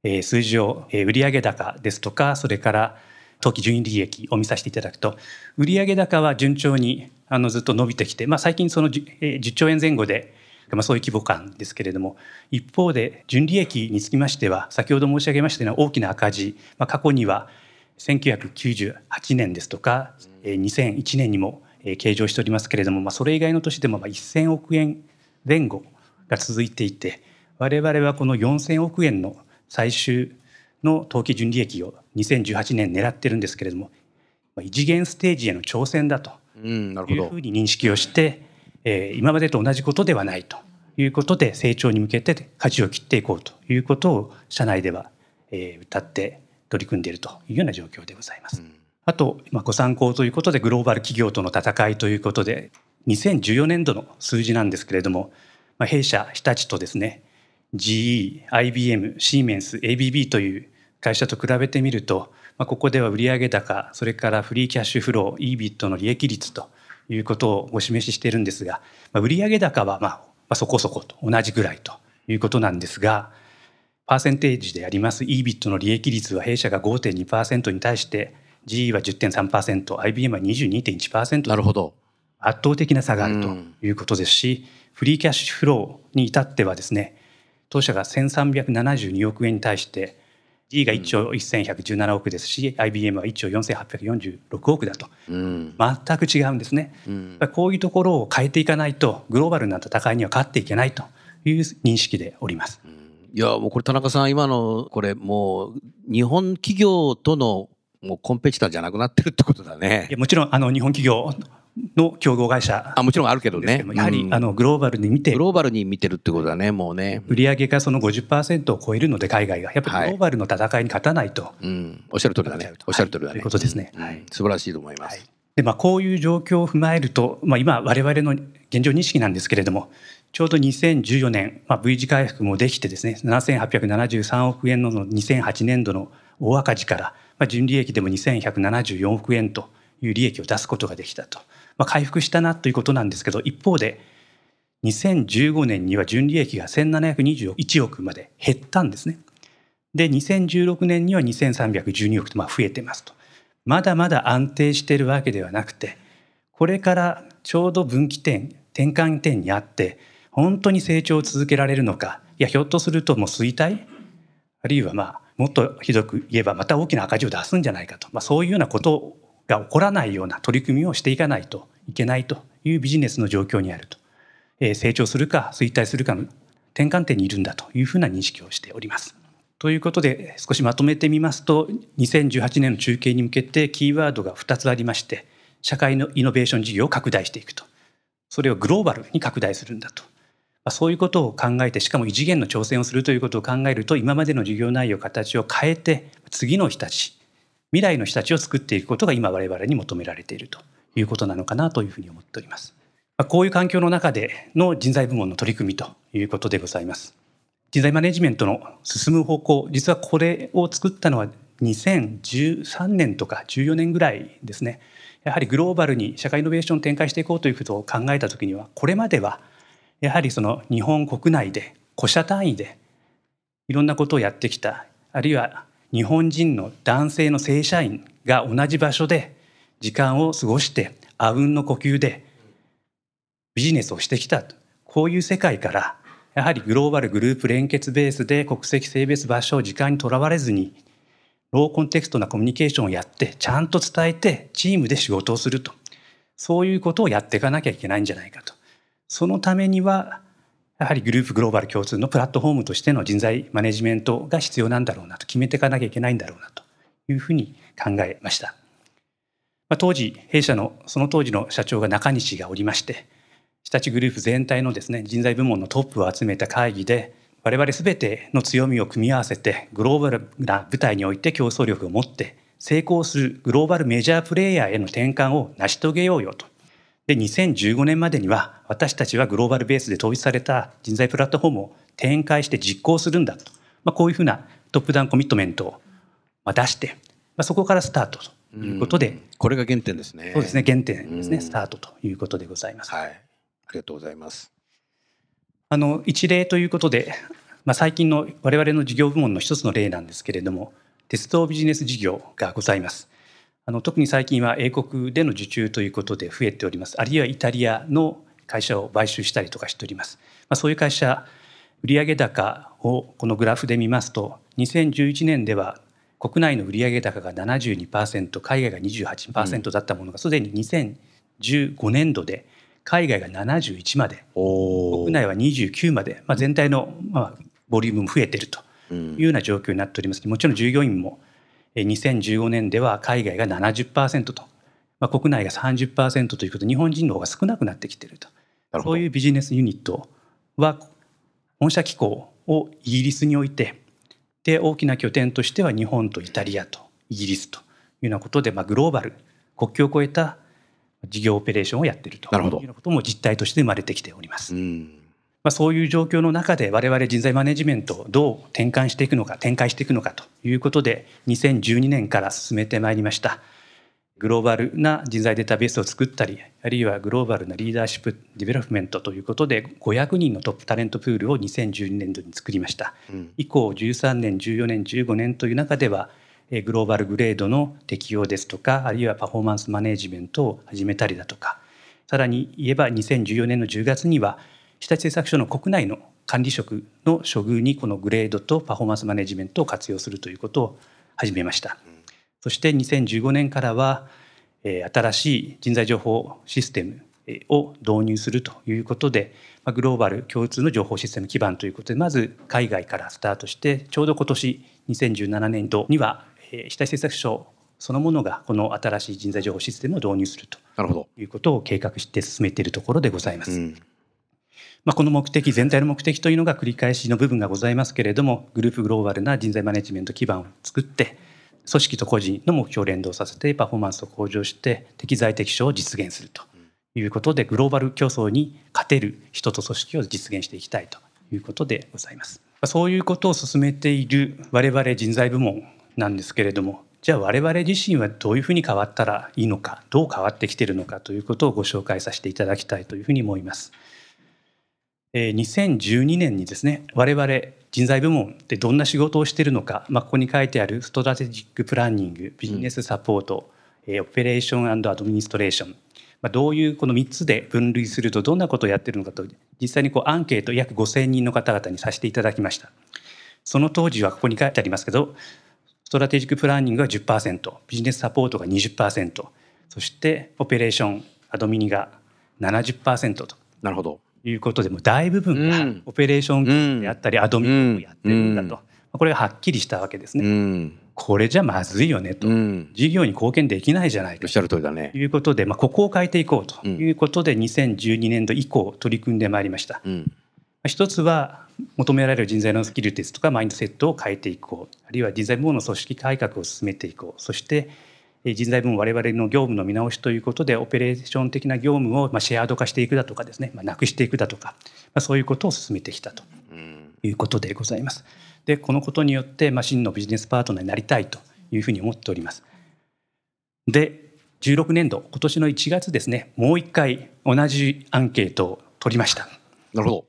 ら数字を売上高ですとかそれから当期純利益を見させていただくと売上高は順調にあのずっと伸びてきて、まあ、最近その 10, 10兆円前後で、まあ、そういう規模感ですけれども一方で純利益につきましては先ほど申し上げましたような大きな赤字、まあ、過去には1998年ですとか2001年にも計上しておりますけれども、まあ、それ以外の年でも1000億円前後が続いていて我々はこの4000億円の最終の当期純利益を2018年狙ってるんですけれども異次元ステージへの挑戦だというふうに認識をして、えー、今までと同じことではないということで成長に向けて舵を切っていこうということを社内では、えー、歌って取り組んでいるというような状況でございます。うん、あと、まあ、ご参考ということでグローバル企業との戦いということで2014年度の数字なんですけれども、まあ、弊社日立とですね GE、IBM、シーメンス、ABB という会社と比べてみると、まあ、ここでは売上高それからフリーキャッシュフロー EBIT の利益率ということをご示ししているんですが、まあ、売上高はまあまあそこそこと同じぐらいということなんですがパーセンテージであります EBIT の利益率は弊社が5.2%に対して GE は 10.3%IBM は22.1%なるほど。圧倒的な差があるということですし、フリーキャッシュフローに至ってはですね当社が1372億円に対して G が1兆1117億ですし、IBM は1兆4846億だと、全く違うんですね、こういうところを変えていかないとグローバルな戦いには勝っていけないという認識でおります。いやもうこれ田中さん今のこれもう日本企業とのもうコンペティターじゃなくなってるってことだね。いやもちろんあの日本企業の競合会社あもちろんあるけどね。やはり、あのグローバルに見て。グローバルに見てるってことだねもうね。売上がその50%を超えるので海外が。やっぱりグローバルの戦いに勝たないと、はい、うん、おっしゃる通りだね。おっしゃる通りだね、ということですね、はい、素晴らしいと思います、はい、でまあ、こういう状況を踏まえると、まあ、今我々の現状認識なんですけれどもちょうど2014年、まあ、V 字回復もできてですね7873億円の2008年度の大赤字から、まあ、純利益でも2174億円という利益を出すことができたと。まあ、回復したなということなんですけど一方で2015年には純利益が1721億まで減ったんですね。で2016年には2312億とまあ増えてますと。まだまだ安定しているわけではなくてこれからちょうど分岐点転換点にあって本当に成長を続けられるのかいやひょっとするともう衰退あるいはまあもっとひどく言えばまた大きな赤字を出すんじゃないかと、まあ、そういうようなことをが起こらないような取り組みをしていかないといけないというビジネスの状況にあると、えー、成長するか衰退するかの転換点にいるんだというふうな認識をしております。ということで少しまとめてみますと2018年の中継に向けてキーワードが2つありまして社会のイノベーション事業を拡大していくと。それをグローバルに拡大するんだと。そういうことを考えてしかも異次元の挑戦をするということを考えると今までの事業内容形を変えて次の人たち未来の人たちを作っていくことが今我々に求められているということなのかなというふうに思っております。こういう環境の中での人材部門の取り組みということでございます。人材マネジメントの進む方向、実はこれを作ったのは2013年とか14年ぐらいですね。やはりグローバルに社会イノベーションを展開していこうということを考えた時には、これまではやはりその日本国内で個社単位でいろんなことをやってきた、あるいは日本人の男性の正社員が同じ場所で時間を過ごしてあうんの呼吸でビジネスをしてきたこういう世界からやはりグローバルグループ連結ベースで国籍性別場所時間にとらわれずにローコンテクストなコミュニケーションをやってちゃんと伝えてチームで仕事をすると。そういうことをやっていかなきゃいけないんじゃないかと。そのためにはやはりグループグローバル共通のプラットフォームとしての人材マネジメントが必要なんだろうなと決めていかなきゃいけないんだろうなというふうに考えました。まあ、当時弊社のその当時の社長が中西がおりまして日立グループ全体のですね人材部門のトップを集めた会議で我々全ての強みを組み合わせてグローバルな舞台において競争力を持って成功するグローバルメジャープレイヤーへの転換を成し遂げようよと。で2015年までには私たちはグローバルベースで統一された人材プラットフォームを展開して実行するんだと、まあ、こういうふうなトップダウンコミットメントを出して、まあ、そこからスタートとということで、これが原点ですね。そうですね、原点ですね、スタートということでございます。はい、ありがとうございます。あの一例ということで、まあ、最近の我々の事業部門の一つの例なんですけれども、鉄道ビジネス事業がございます。あの特に最近は英国での受注ということで増えております。あるいはイタリアの会社を買収したりとかしております。まあ、そういう会社売上高をこのグラフで見ますと2011年では国内の売上高が72%海外が28%だったものがすでに2015年度で海外が71まで国内は29まで、まあ、全体のまあボリュームも増えているというような状況になっておりますもちろん従業員も2015年では海外が70%と、まあ、国内が30%ということで日本人の方が少なくなってきているとそういうビジネスユニットは本社機構をイギリスにおいてで大きな拠点としては日本とイタリアとイギリスというようなことで、まあ、グローバル国境を越えた事業オペレーションをやっているというようなことも実態として生まれてきております。まあ、そういう状況の中で我々人材マネジメントをどう転換していくのか展開していくのかということで2012年から進めてまいりました。グローバルな人材データベースを作ったりあるいはグローバルな Leadership Development ということで500人のトップタレントプールを2012年度に作りました、うん、以降13年14年15年という中ではグローバルグレードの適用ですとかあるいはパフォーマンスマネジメントを始めたりだとか。さらに言えば2014年の10月には日立製作所の国内の管理職の処遇にこのグレードとパフォーマンスマネジメントを活用するということを始めました。そして2015年からは新しい人材情報システムを導入するということでグローバル共通の情報システム基盤ということでまず海外からスタートしてちょうど今年2017年度には日立製作所そのものがこの新しい人材情報システムを導入するということを計画して進めているところでございます。うん、まあ、この目的全体の目的というのが繰り返しの部分がございますけれどもグループグローバルな人材マネジメント基盤を作って組織と個人の目標を連動させてパフォーマンスを向上して適材適所を実現するということでグローバル競争に勝てる人と組織を実現していきたいということでございます。そういうことを進めている我々人材部門なんですけれどもじゃあ我々自身はどういうふうに変わったらいいのかどう変わってきているのかということをご紹介させていただきたいというふうに思います。2012年にですね我々人材部門ってどんな仕事をしているのか、まあ、ここに書いてある Strategic Planning Business Support、うん、 Operation Administration、まあ、どういうこの3つで分類するとどんなことをやってるのかと実際にこうアンケート約5,000人の方々にさせていただきました。その当時はここに書いてありますけど Strategic Planning が10% Business Support が20%そしてオペレーションアドミニが70%と。なるほどいうことでも大部分がオペレーションであったりアドミンをやってるんだと、これがはっきりしたわけですね。これじゃまずいよねと、事業に貢献できないじゃないかということで、まあ、ここを変えていこうと。いうことで、2012年度以降取り組んでまいりました。一つは求められる人材のスキルですとかマインドセットを変えていこう。あるいは人材部門の組織改革を進めていこう。そして人材分我々の業務の見直しということでオペレーション的な業務をまシェアード化していくだとかですね、まあ、なくしていくだとか、まあ、そういうことを進めてきたということでございます。でこのことによって、まあ、真のビジネスパートナーになりたいというふうに思っております。で16年度今年の1月ですねもう一回同じアンケートを取りました。なるほど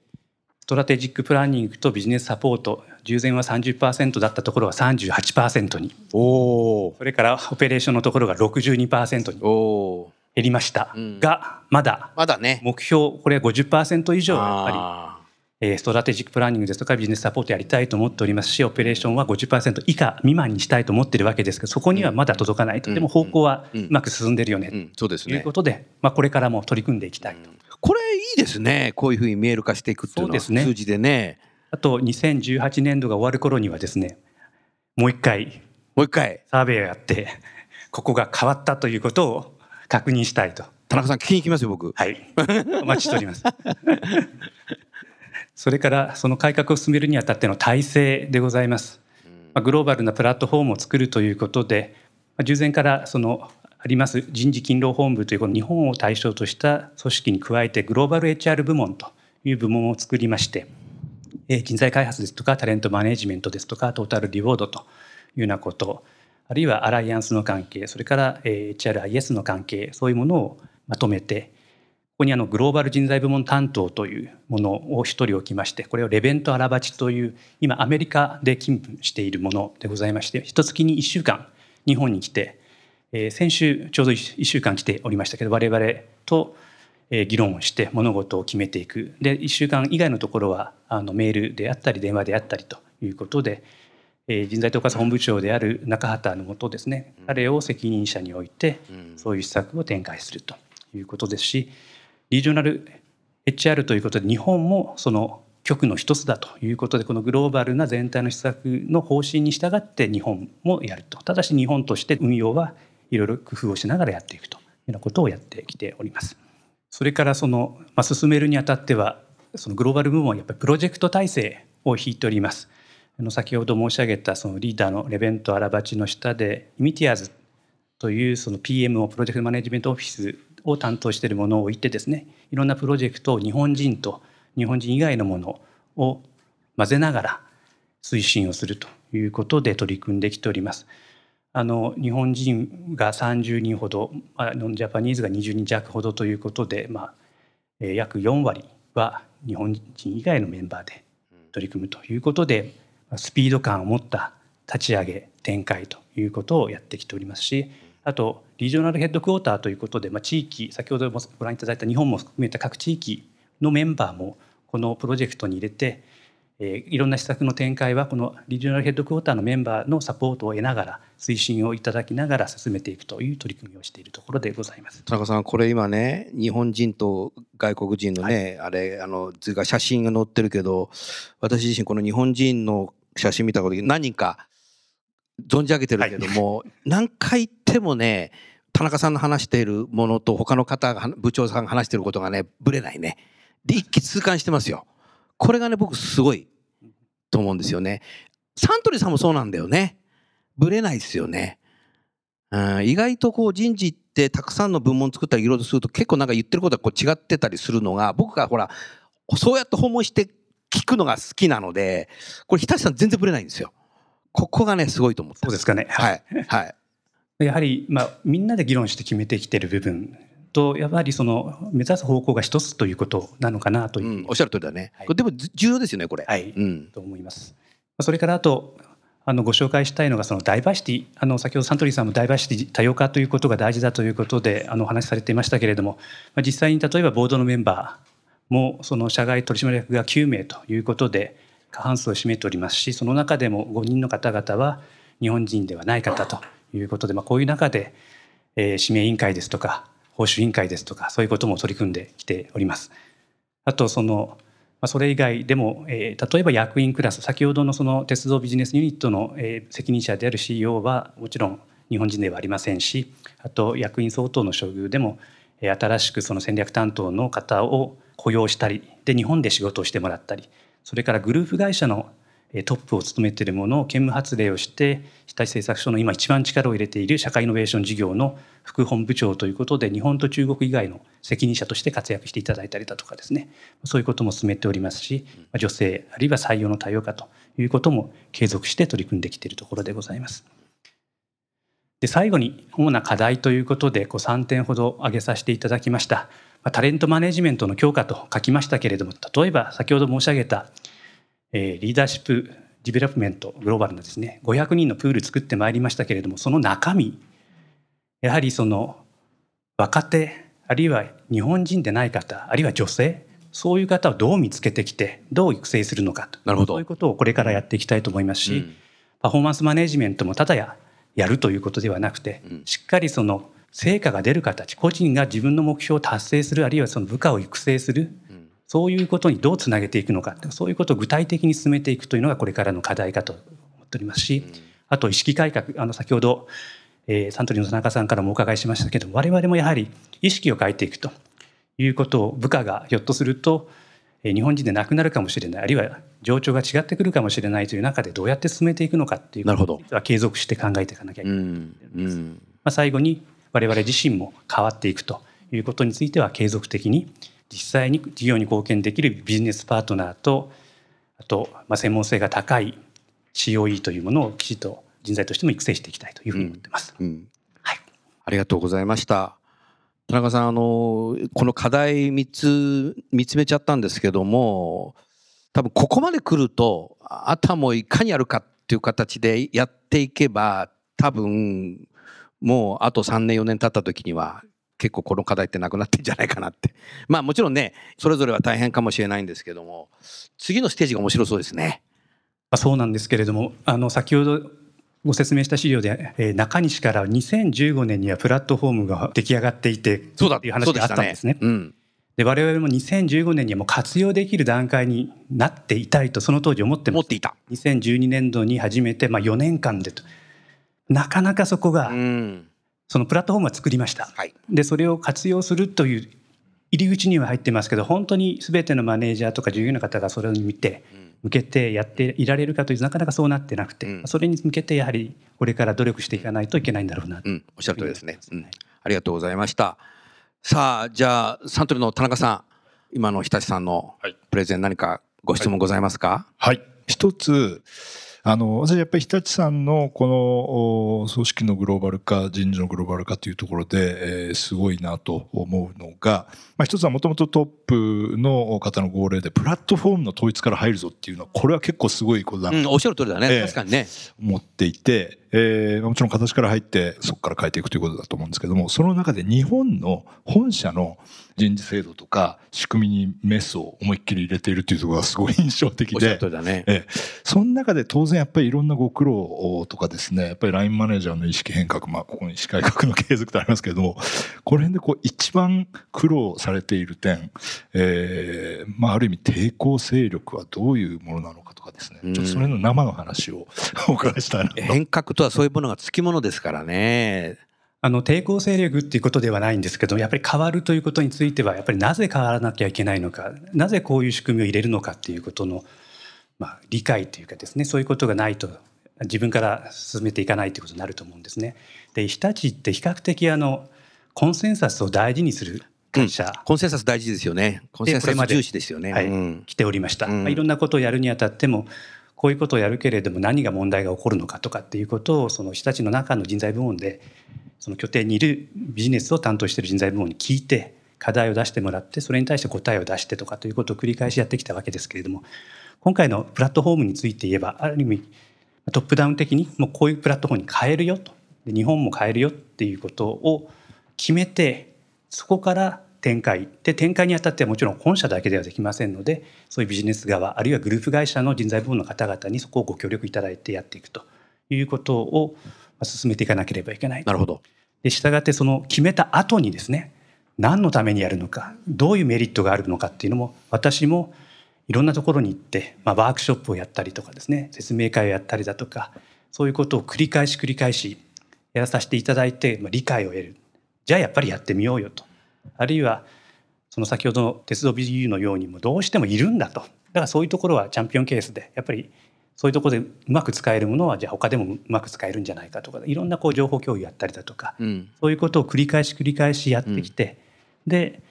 Strategic Planning と Business Support 従前は30%だったところは38%に。おそれからオペレーションのところが62%に減りました、うん、がまだ。まだね。目標これは50%以上やっぱり。 Strategic Planning ですとか Business Support やりたいと思っております。しオペレーションは50%以下未満にしたいと思ってるわけです。けどそこにはまだ届かないと、うん、でも方向はうまく進んでるよね、うん、ということで、まあ、これからも取り組んでいきたいと。これいいですね。こういうふうに見える化していくっていうのは。数字でね。あと2018年度が終わる頃にはですねもう一回もう一回。サーベイをやってここが変わったということを確認したいと。田中さん聞きに行きますよ僕。はい。お待ちしております。それからその改革を進めるにあたっての体制でございます。グローバルなプラットフォームを作るということで従前からそのあります人事勤労本部というこの日本を対象とした組織に加えてグローバル HR 部門という部門を作りまして人材開発ですとかタレントマネジメントですとかトータルリウォードというようなことあるいはアライアンスの関係それから HRIS の関係そういうものをまとめてここにあのグローバル人材部門担当というものを一人置きましてこれをレベントアラバチという今アメリカで勤務しているものでございまして一月に1週間日本に来て先週ちょうど1週間来ておりましたけど我々と議論をして物事を決めていく。で1週間以外のところはあのメールであったり電話であったりということで、え人材統括本部長である中畑のもとですね、彼を責任者においてそういう施策を展開するということですしリージョナル HR ということで日本もその局の一つだということでこのグローバルな全体の施策の方針に従って日本もやると。ただし日本として運用はいろいろ工夫をしながらやっていくというようなことをやってきております。それからその、まあ、進めるにあたってはそのグローバル部門はやっぱりプロジェクト体制を引いております。あの先ほど申し上げたそのリーダーのレベント・アラバチの下でイミティアーズというその PM をプロジェクトマネジメントオフィスを担当しているものを置いてですねいろんなプロジェクトを日本人と日本人以外のものを混ぜながら推進をするということで取り組んできております。あの日本人が30人ほどノンジャパニーズが20人弱ほどということで、まあ、約4割は日本人以外のメンバーで取り組むということでスピード感を持った立ち上げ展開ということをやってきておりますしあとリージョナルヘッドクォーターということで、まあ、地域先ほどもご覧いただいた日本も含めた各地域のメンバーもこのプロジェクトに入れて、えー、いろんな施策の展開はこのリージョナルヘッドクォーターのメンバーのサポートを得ながら推進をいただきながら進めていくという取り組みをしているところでございます。田中さんこれ今ね日本人と外国人のね、はい、あれあの図が写真が載ってるけど私自身この日本人の写真見たこと何人か存じ上げてるけども、はい、何回言ってもね田中さんの話しているものと他の方が部長さんが話していることがねぶれないね。で一気痛感してますよ。これがね僕すごいと思うんですよね。サントリーさんもそうなんだよね。ぶれないですよね、うん、意外とこう人事ってたくさんの文門作ったりいろいろすると結構なんか言ってることがこう違ってたりするのが僕がほらそうやって訪問して聞くのが好きなのでこれ日立さん全然ぶれないんですよ。ここがねすごいと思ってそうですかね。はい。はい。やはり、まあ、みんなで議論して決めてきてる部分とやはりその目指す方向が一つということなのかなという、うん、おっしゃる通りだね、はい、でも重要ですよねこれ。はい、うん、と思います。それからあとあのご紹介したいのがそのダイバーシティ。あの先ほどサントリーさんもダイバーシティ多様化ということが大事だということであのお話しされていましたけれども、まあ、実際に例えばボードのメンバーもその社外取締役が9名ということで過半数を占めておりますしその中でも5人の方々は日本人ではない方ということで、まあ、こういう中で、えー、指名委員会ですとか報酬委員会ですとかそういうことも取り組んできております。あとそのそれ以外でも、え、例えば役員クラス先ほどのその鉄道ビジネスユニットの、え、責任者である CEO はもちろん日本人ではありませんしあと役員相当の処遇でも、え、新しくその戦略担当の方を雇用したりで日本で仕事をしてもらったりそれからグループ会社のトップを務めているものを兼務発令をして日立製作所の今一番力を入れている社会イノベーション事業の副本部長ということで日本と中国以外の責任者として活躍していただいたりだとかですねそういうことも進めておりますし女性あるいは採用の多様化ということも継続して取り組んできているところでございます。で最後に主な課題ということでこう3点ほど挙げさせていただきました。タレントマネジメントの強化と書きましたけれども例えば先ほど申し上げたえリーダーシップディベロップメントグローバルなですね500人のプール作ってまいりましたけれどもその中身やはりその若手あるいは日本人でない方あるいは女性そういう方をどう見つけてきてどう育成するのかとなるほど。そういうことをこれからやっていきたいと思いますし、うん、パフォーマンスマネジメントもただややるということではなくて、うん、しっかりその成果が出る形個人が自分の目標を達成するあるいはその部下を育成するそういうことにどうつなげていくのかそういうことを具体的に進めていくというのがこれからの課題かと思っておりますしあと意識改革あの先ほど、えー、サントリーの田中さんからもお伺いしましたけど我々もやはり意識を変えていくということを部下がひょっとすると日本人でなくなるかもしれないあるいは情緒が違ってくるかもしれないという中でどうやって進めていくのかっていうことは継続して考えていかなきゃいけないまあ、最後に我々自身も変わっていくということについては継続的に実際に事業に貢献できるビジネスパートナーとあと、まあ、専門性が高い COE というものをきちっと人材としても育成していきたいというふうに思ってます。うんうん、はい、ありがとうございました。田中さんあのこの課題3つ見つめちゃったんですけども多分ここまで来るとあとはもういかにやるかっていう形でやっていけば多分もうあと3年4年経った時には結構この課題ってなくなってんじゃないかなって。まあもちろんねそれぞれは大変かもしれないんですけども次のステージが面白そうですね。そうなんですけれどもあの先ほどご説明した資料で、えー、中西から2015年にはプラットフォームが出来上がっていてそうだっていう話があったんですね。うん、で我々も2015年にはもう活用できる段階になっていたいとその当時思ってまっていた。2012年度に始めて、まあ、4年間でと。なかなかそこがそのプラットフォームは作りました、はい、でそれを活用するという入り口には入ってますけど本当に全てのマネージャーとか従業員の方がそれを見て向けてやっていられるかというとなかなかそうなってなくて、うん、それに向けてやはりこれから努力していかないといけないんだろうな、うん、おっしゃる通りですね、うん、ありがとうございました。さあじゃあサントリーの田中さん今の日立さんのプレゼン何かご質問ございますか？はい、はい、一つあの、私やっぱり日立さんのこの組織のグローバル化、人事のグローバル化というところで、えー、すごいなと思うのが、まあ一つはもともとトップの方の号令で、プラットフォームの統一から入るぞっていうのは、これは結構すごいことだな、うん、おっしゃる通りだね、えー、確かにね。思っていて、えー、もちろん形から入ってそこから変えていくということだと思うんですけどもその中で日本の本社の人事制度とか仕組みにメスを思いっきり入れているというところがすごい印象的で、ね、えその中で当然やっぱりいろんなご苦労とかですねやっぱりラインマネージャーの意識変革、まあ、ここに意識改革の継続とありますけれどもこの辺でこう一番苦労されている点、えーまあ、ある意味抵抗勢力はどういうものなのかとかですね、ちょっとその辺の生の話を お伺いしたいなと。変革とはそういうものがつきものですからね。あの抵抗勢力っていうことではないんですけどやっぱり変わるということについてはやっぱりなぜ変わらなきゃいけないのかなぜこういう仕組みを入れるのかっていうことの、まあ、理解というかですねそういうことがないと自分から進めていかないということになると思うんですね。で日立って比較的あのコンセンサスを大事にする会社、うん、コンセンサス大事ですよね。コンセンサス重視ですよね、はい、うん、来ておりました、うん。まあ、いろんなことをやるにあたってもこういうことをやるけれども何が問題が起こるのかとかっていうことをその日立の中の人材部門でその拠点にいるビジネスを担当している人材部門に聞いて課題を出してもらってそれに対して答えを出してとかということを繰り返しやってきたわけですけれども今回のプラットフォームについて言えばある意味トップダウン的にもうこういうプラットフォームに変えるよと。で日本も変えるよっていうことを決めてそこから展開。で展開にあたってはもちろん本社だけではできませんのでそういうビジネス側あるいはグループ会社の人材部門の方々にそこをご協力いただいてやっていくということを進めていかなければいけない。なるほど。で従ってその決めた後にですね何のためにやるのかどういうメリットがあるのかっていうのも私もいろんなところに行って、まあ、ワークショップをやったりとかですね説明会をやったりだとかそういうことを繰り返し繰り返しやらさせていただいて、まあ、理解を得るじゃあやっぱりやってみようよと。あるいはその先ほどの鉄道 BU のようにもどうしてもいるんだと。だからそういうところはチャンピオンケースでやっぱりそういうところでうまく使えるものはじゃあ他でもうまく使えるんじゃないかとかいろんなこう情報共有やったりだとか、うん、そういうことを繰り返し繰り返しやってきて、うん、で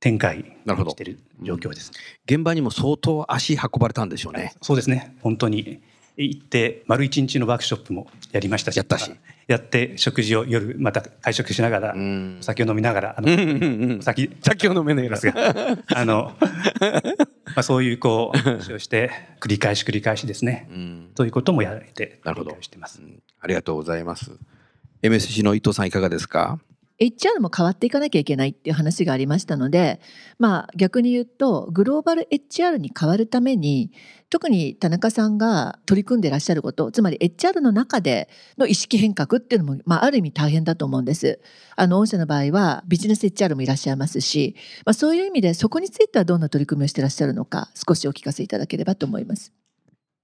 展開してる状況です、うん、現場にも相当足運ばれたんでしょうね。そうですね。本当に行って丸一日のワークショップもやりました。しやったし。やって食事を夜また会食しながら、お酒を飲みながらあの、酒酒を飲めないですが。あの、まあ、そういうこう話をして 繰り返し繰り返しですね、うん、ということもやれてなるほど。してます、うん、ありがとうございます。MSC の伊藤さんいかがですか？HR も変わっていかなきゃいけないっていう話がありましたので、まあ、逆に言うとグローバル HR に変わるために特に田中さんが取り組んでいらっしゃることつまり HR の中での意識変革っていうのも、まあ、ある意味大変だと思うんです。あの御社の場合はビジネス HR もいらっしゃいますし、まあ、そういう意味でそこについてはどんな取り組みをしていらっしゃるのか少しお聞かせいただければと思います。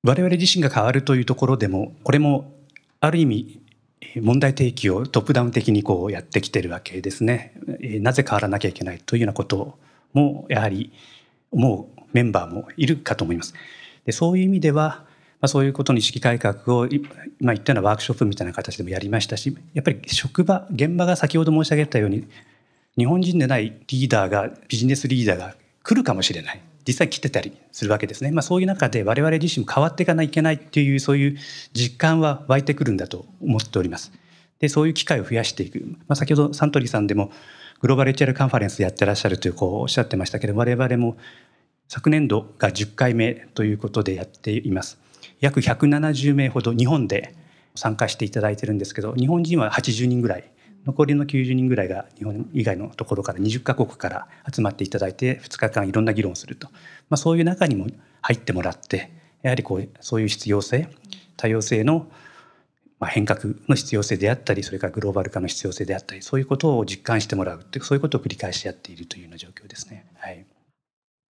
我々自身が変わるというところでもこれもある意味問題提起をトップダウン的にこうやってきてるわけですね。なぜ変わらなきゃいけないというようなこともやはり思うメンバーもいるかと思います。でそういう意味では、まあ、そういうことの意識改革を今言ったようなワークショップみたいな形でもやりましたしやっぱり職場現場が先ほど申し上げたように日本人でないリーダーがビジネスリーダーが来るかもしれない実際来てたりするわけですね、まあ、そういう中で我々自身も変わっていかないといけないっていうそういう実感は湧いてくるんだと思っております。でそういう機会を増やしていく、まあ、先ほどサントリーさんでもグローバル HR カンファレンスやってらっしゃるというこうおっしゃってましたけど我々も昨年度が10回目ということでやっています。約170名ほど日本で参加していただいてるんですけど日本人は80人ぐらい残りの90人ぐらいが日本以外のところから20カ国から集まっていただいて2日間いろんな議論をすると、まあ、そういう中にも入ってもらってやはりこうそういう必要性多様性の変革の必要性であったりそれからグローバル化の必要性であったりそういうことを実感してもらうってそういうことを繰り返しやっているというような状況ですね。はい、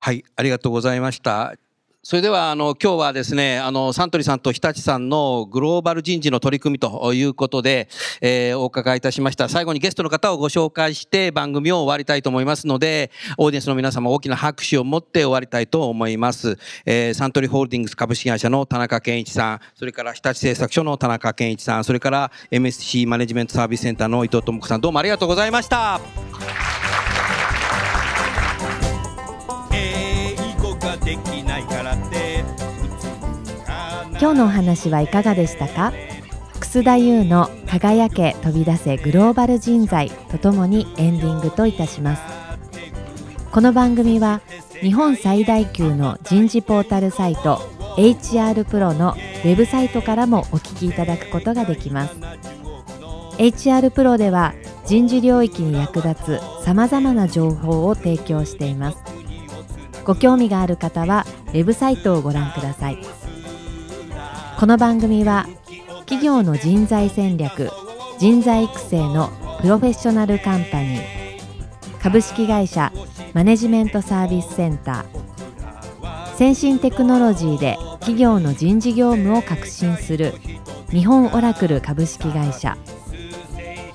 はい、ありがとうございました。それではあの今日はですねあのサントリーさんと日立さんのグローバル人事の取り組みということで、えー、お伺いいたしました。最後にゲストの方をご紹介して番組を終わりたいと思いますのでオーディエンスの皆様大きな拍手を持って終わりたいと思います、えー、サントリーホールディングス株式会社の田中健一さんそれから日立製作所の田中健一さんそれから MSC マネジメントサービスセンターの伊藤智子さんどうもありがとうございました。今日のお話はいかがでしたか？楠田優の輝け飛び出せグローバル人材とともにエンディングといたします。この番組は日本最大級の人事ポータルサイト HR プロのウェブサイトからもお聞きいただくことができます。HR プロでは人事領域に役立つさまざまな情報を提供しています。ご興味がある方はウェブサイトをご覧ください。この番組は企業の人材戦略人材育成のプロフェッショナルカンパニー株式会社マネジメントサービスセンター先進テクノロジーで企業の人事業務を革新する日本オラクル株式会社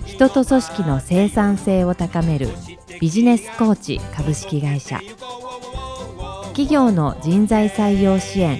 人と組織の生産性を高めるビジネスコーチ株式会社企業の人材採用支援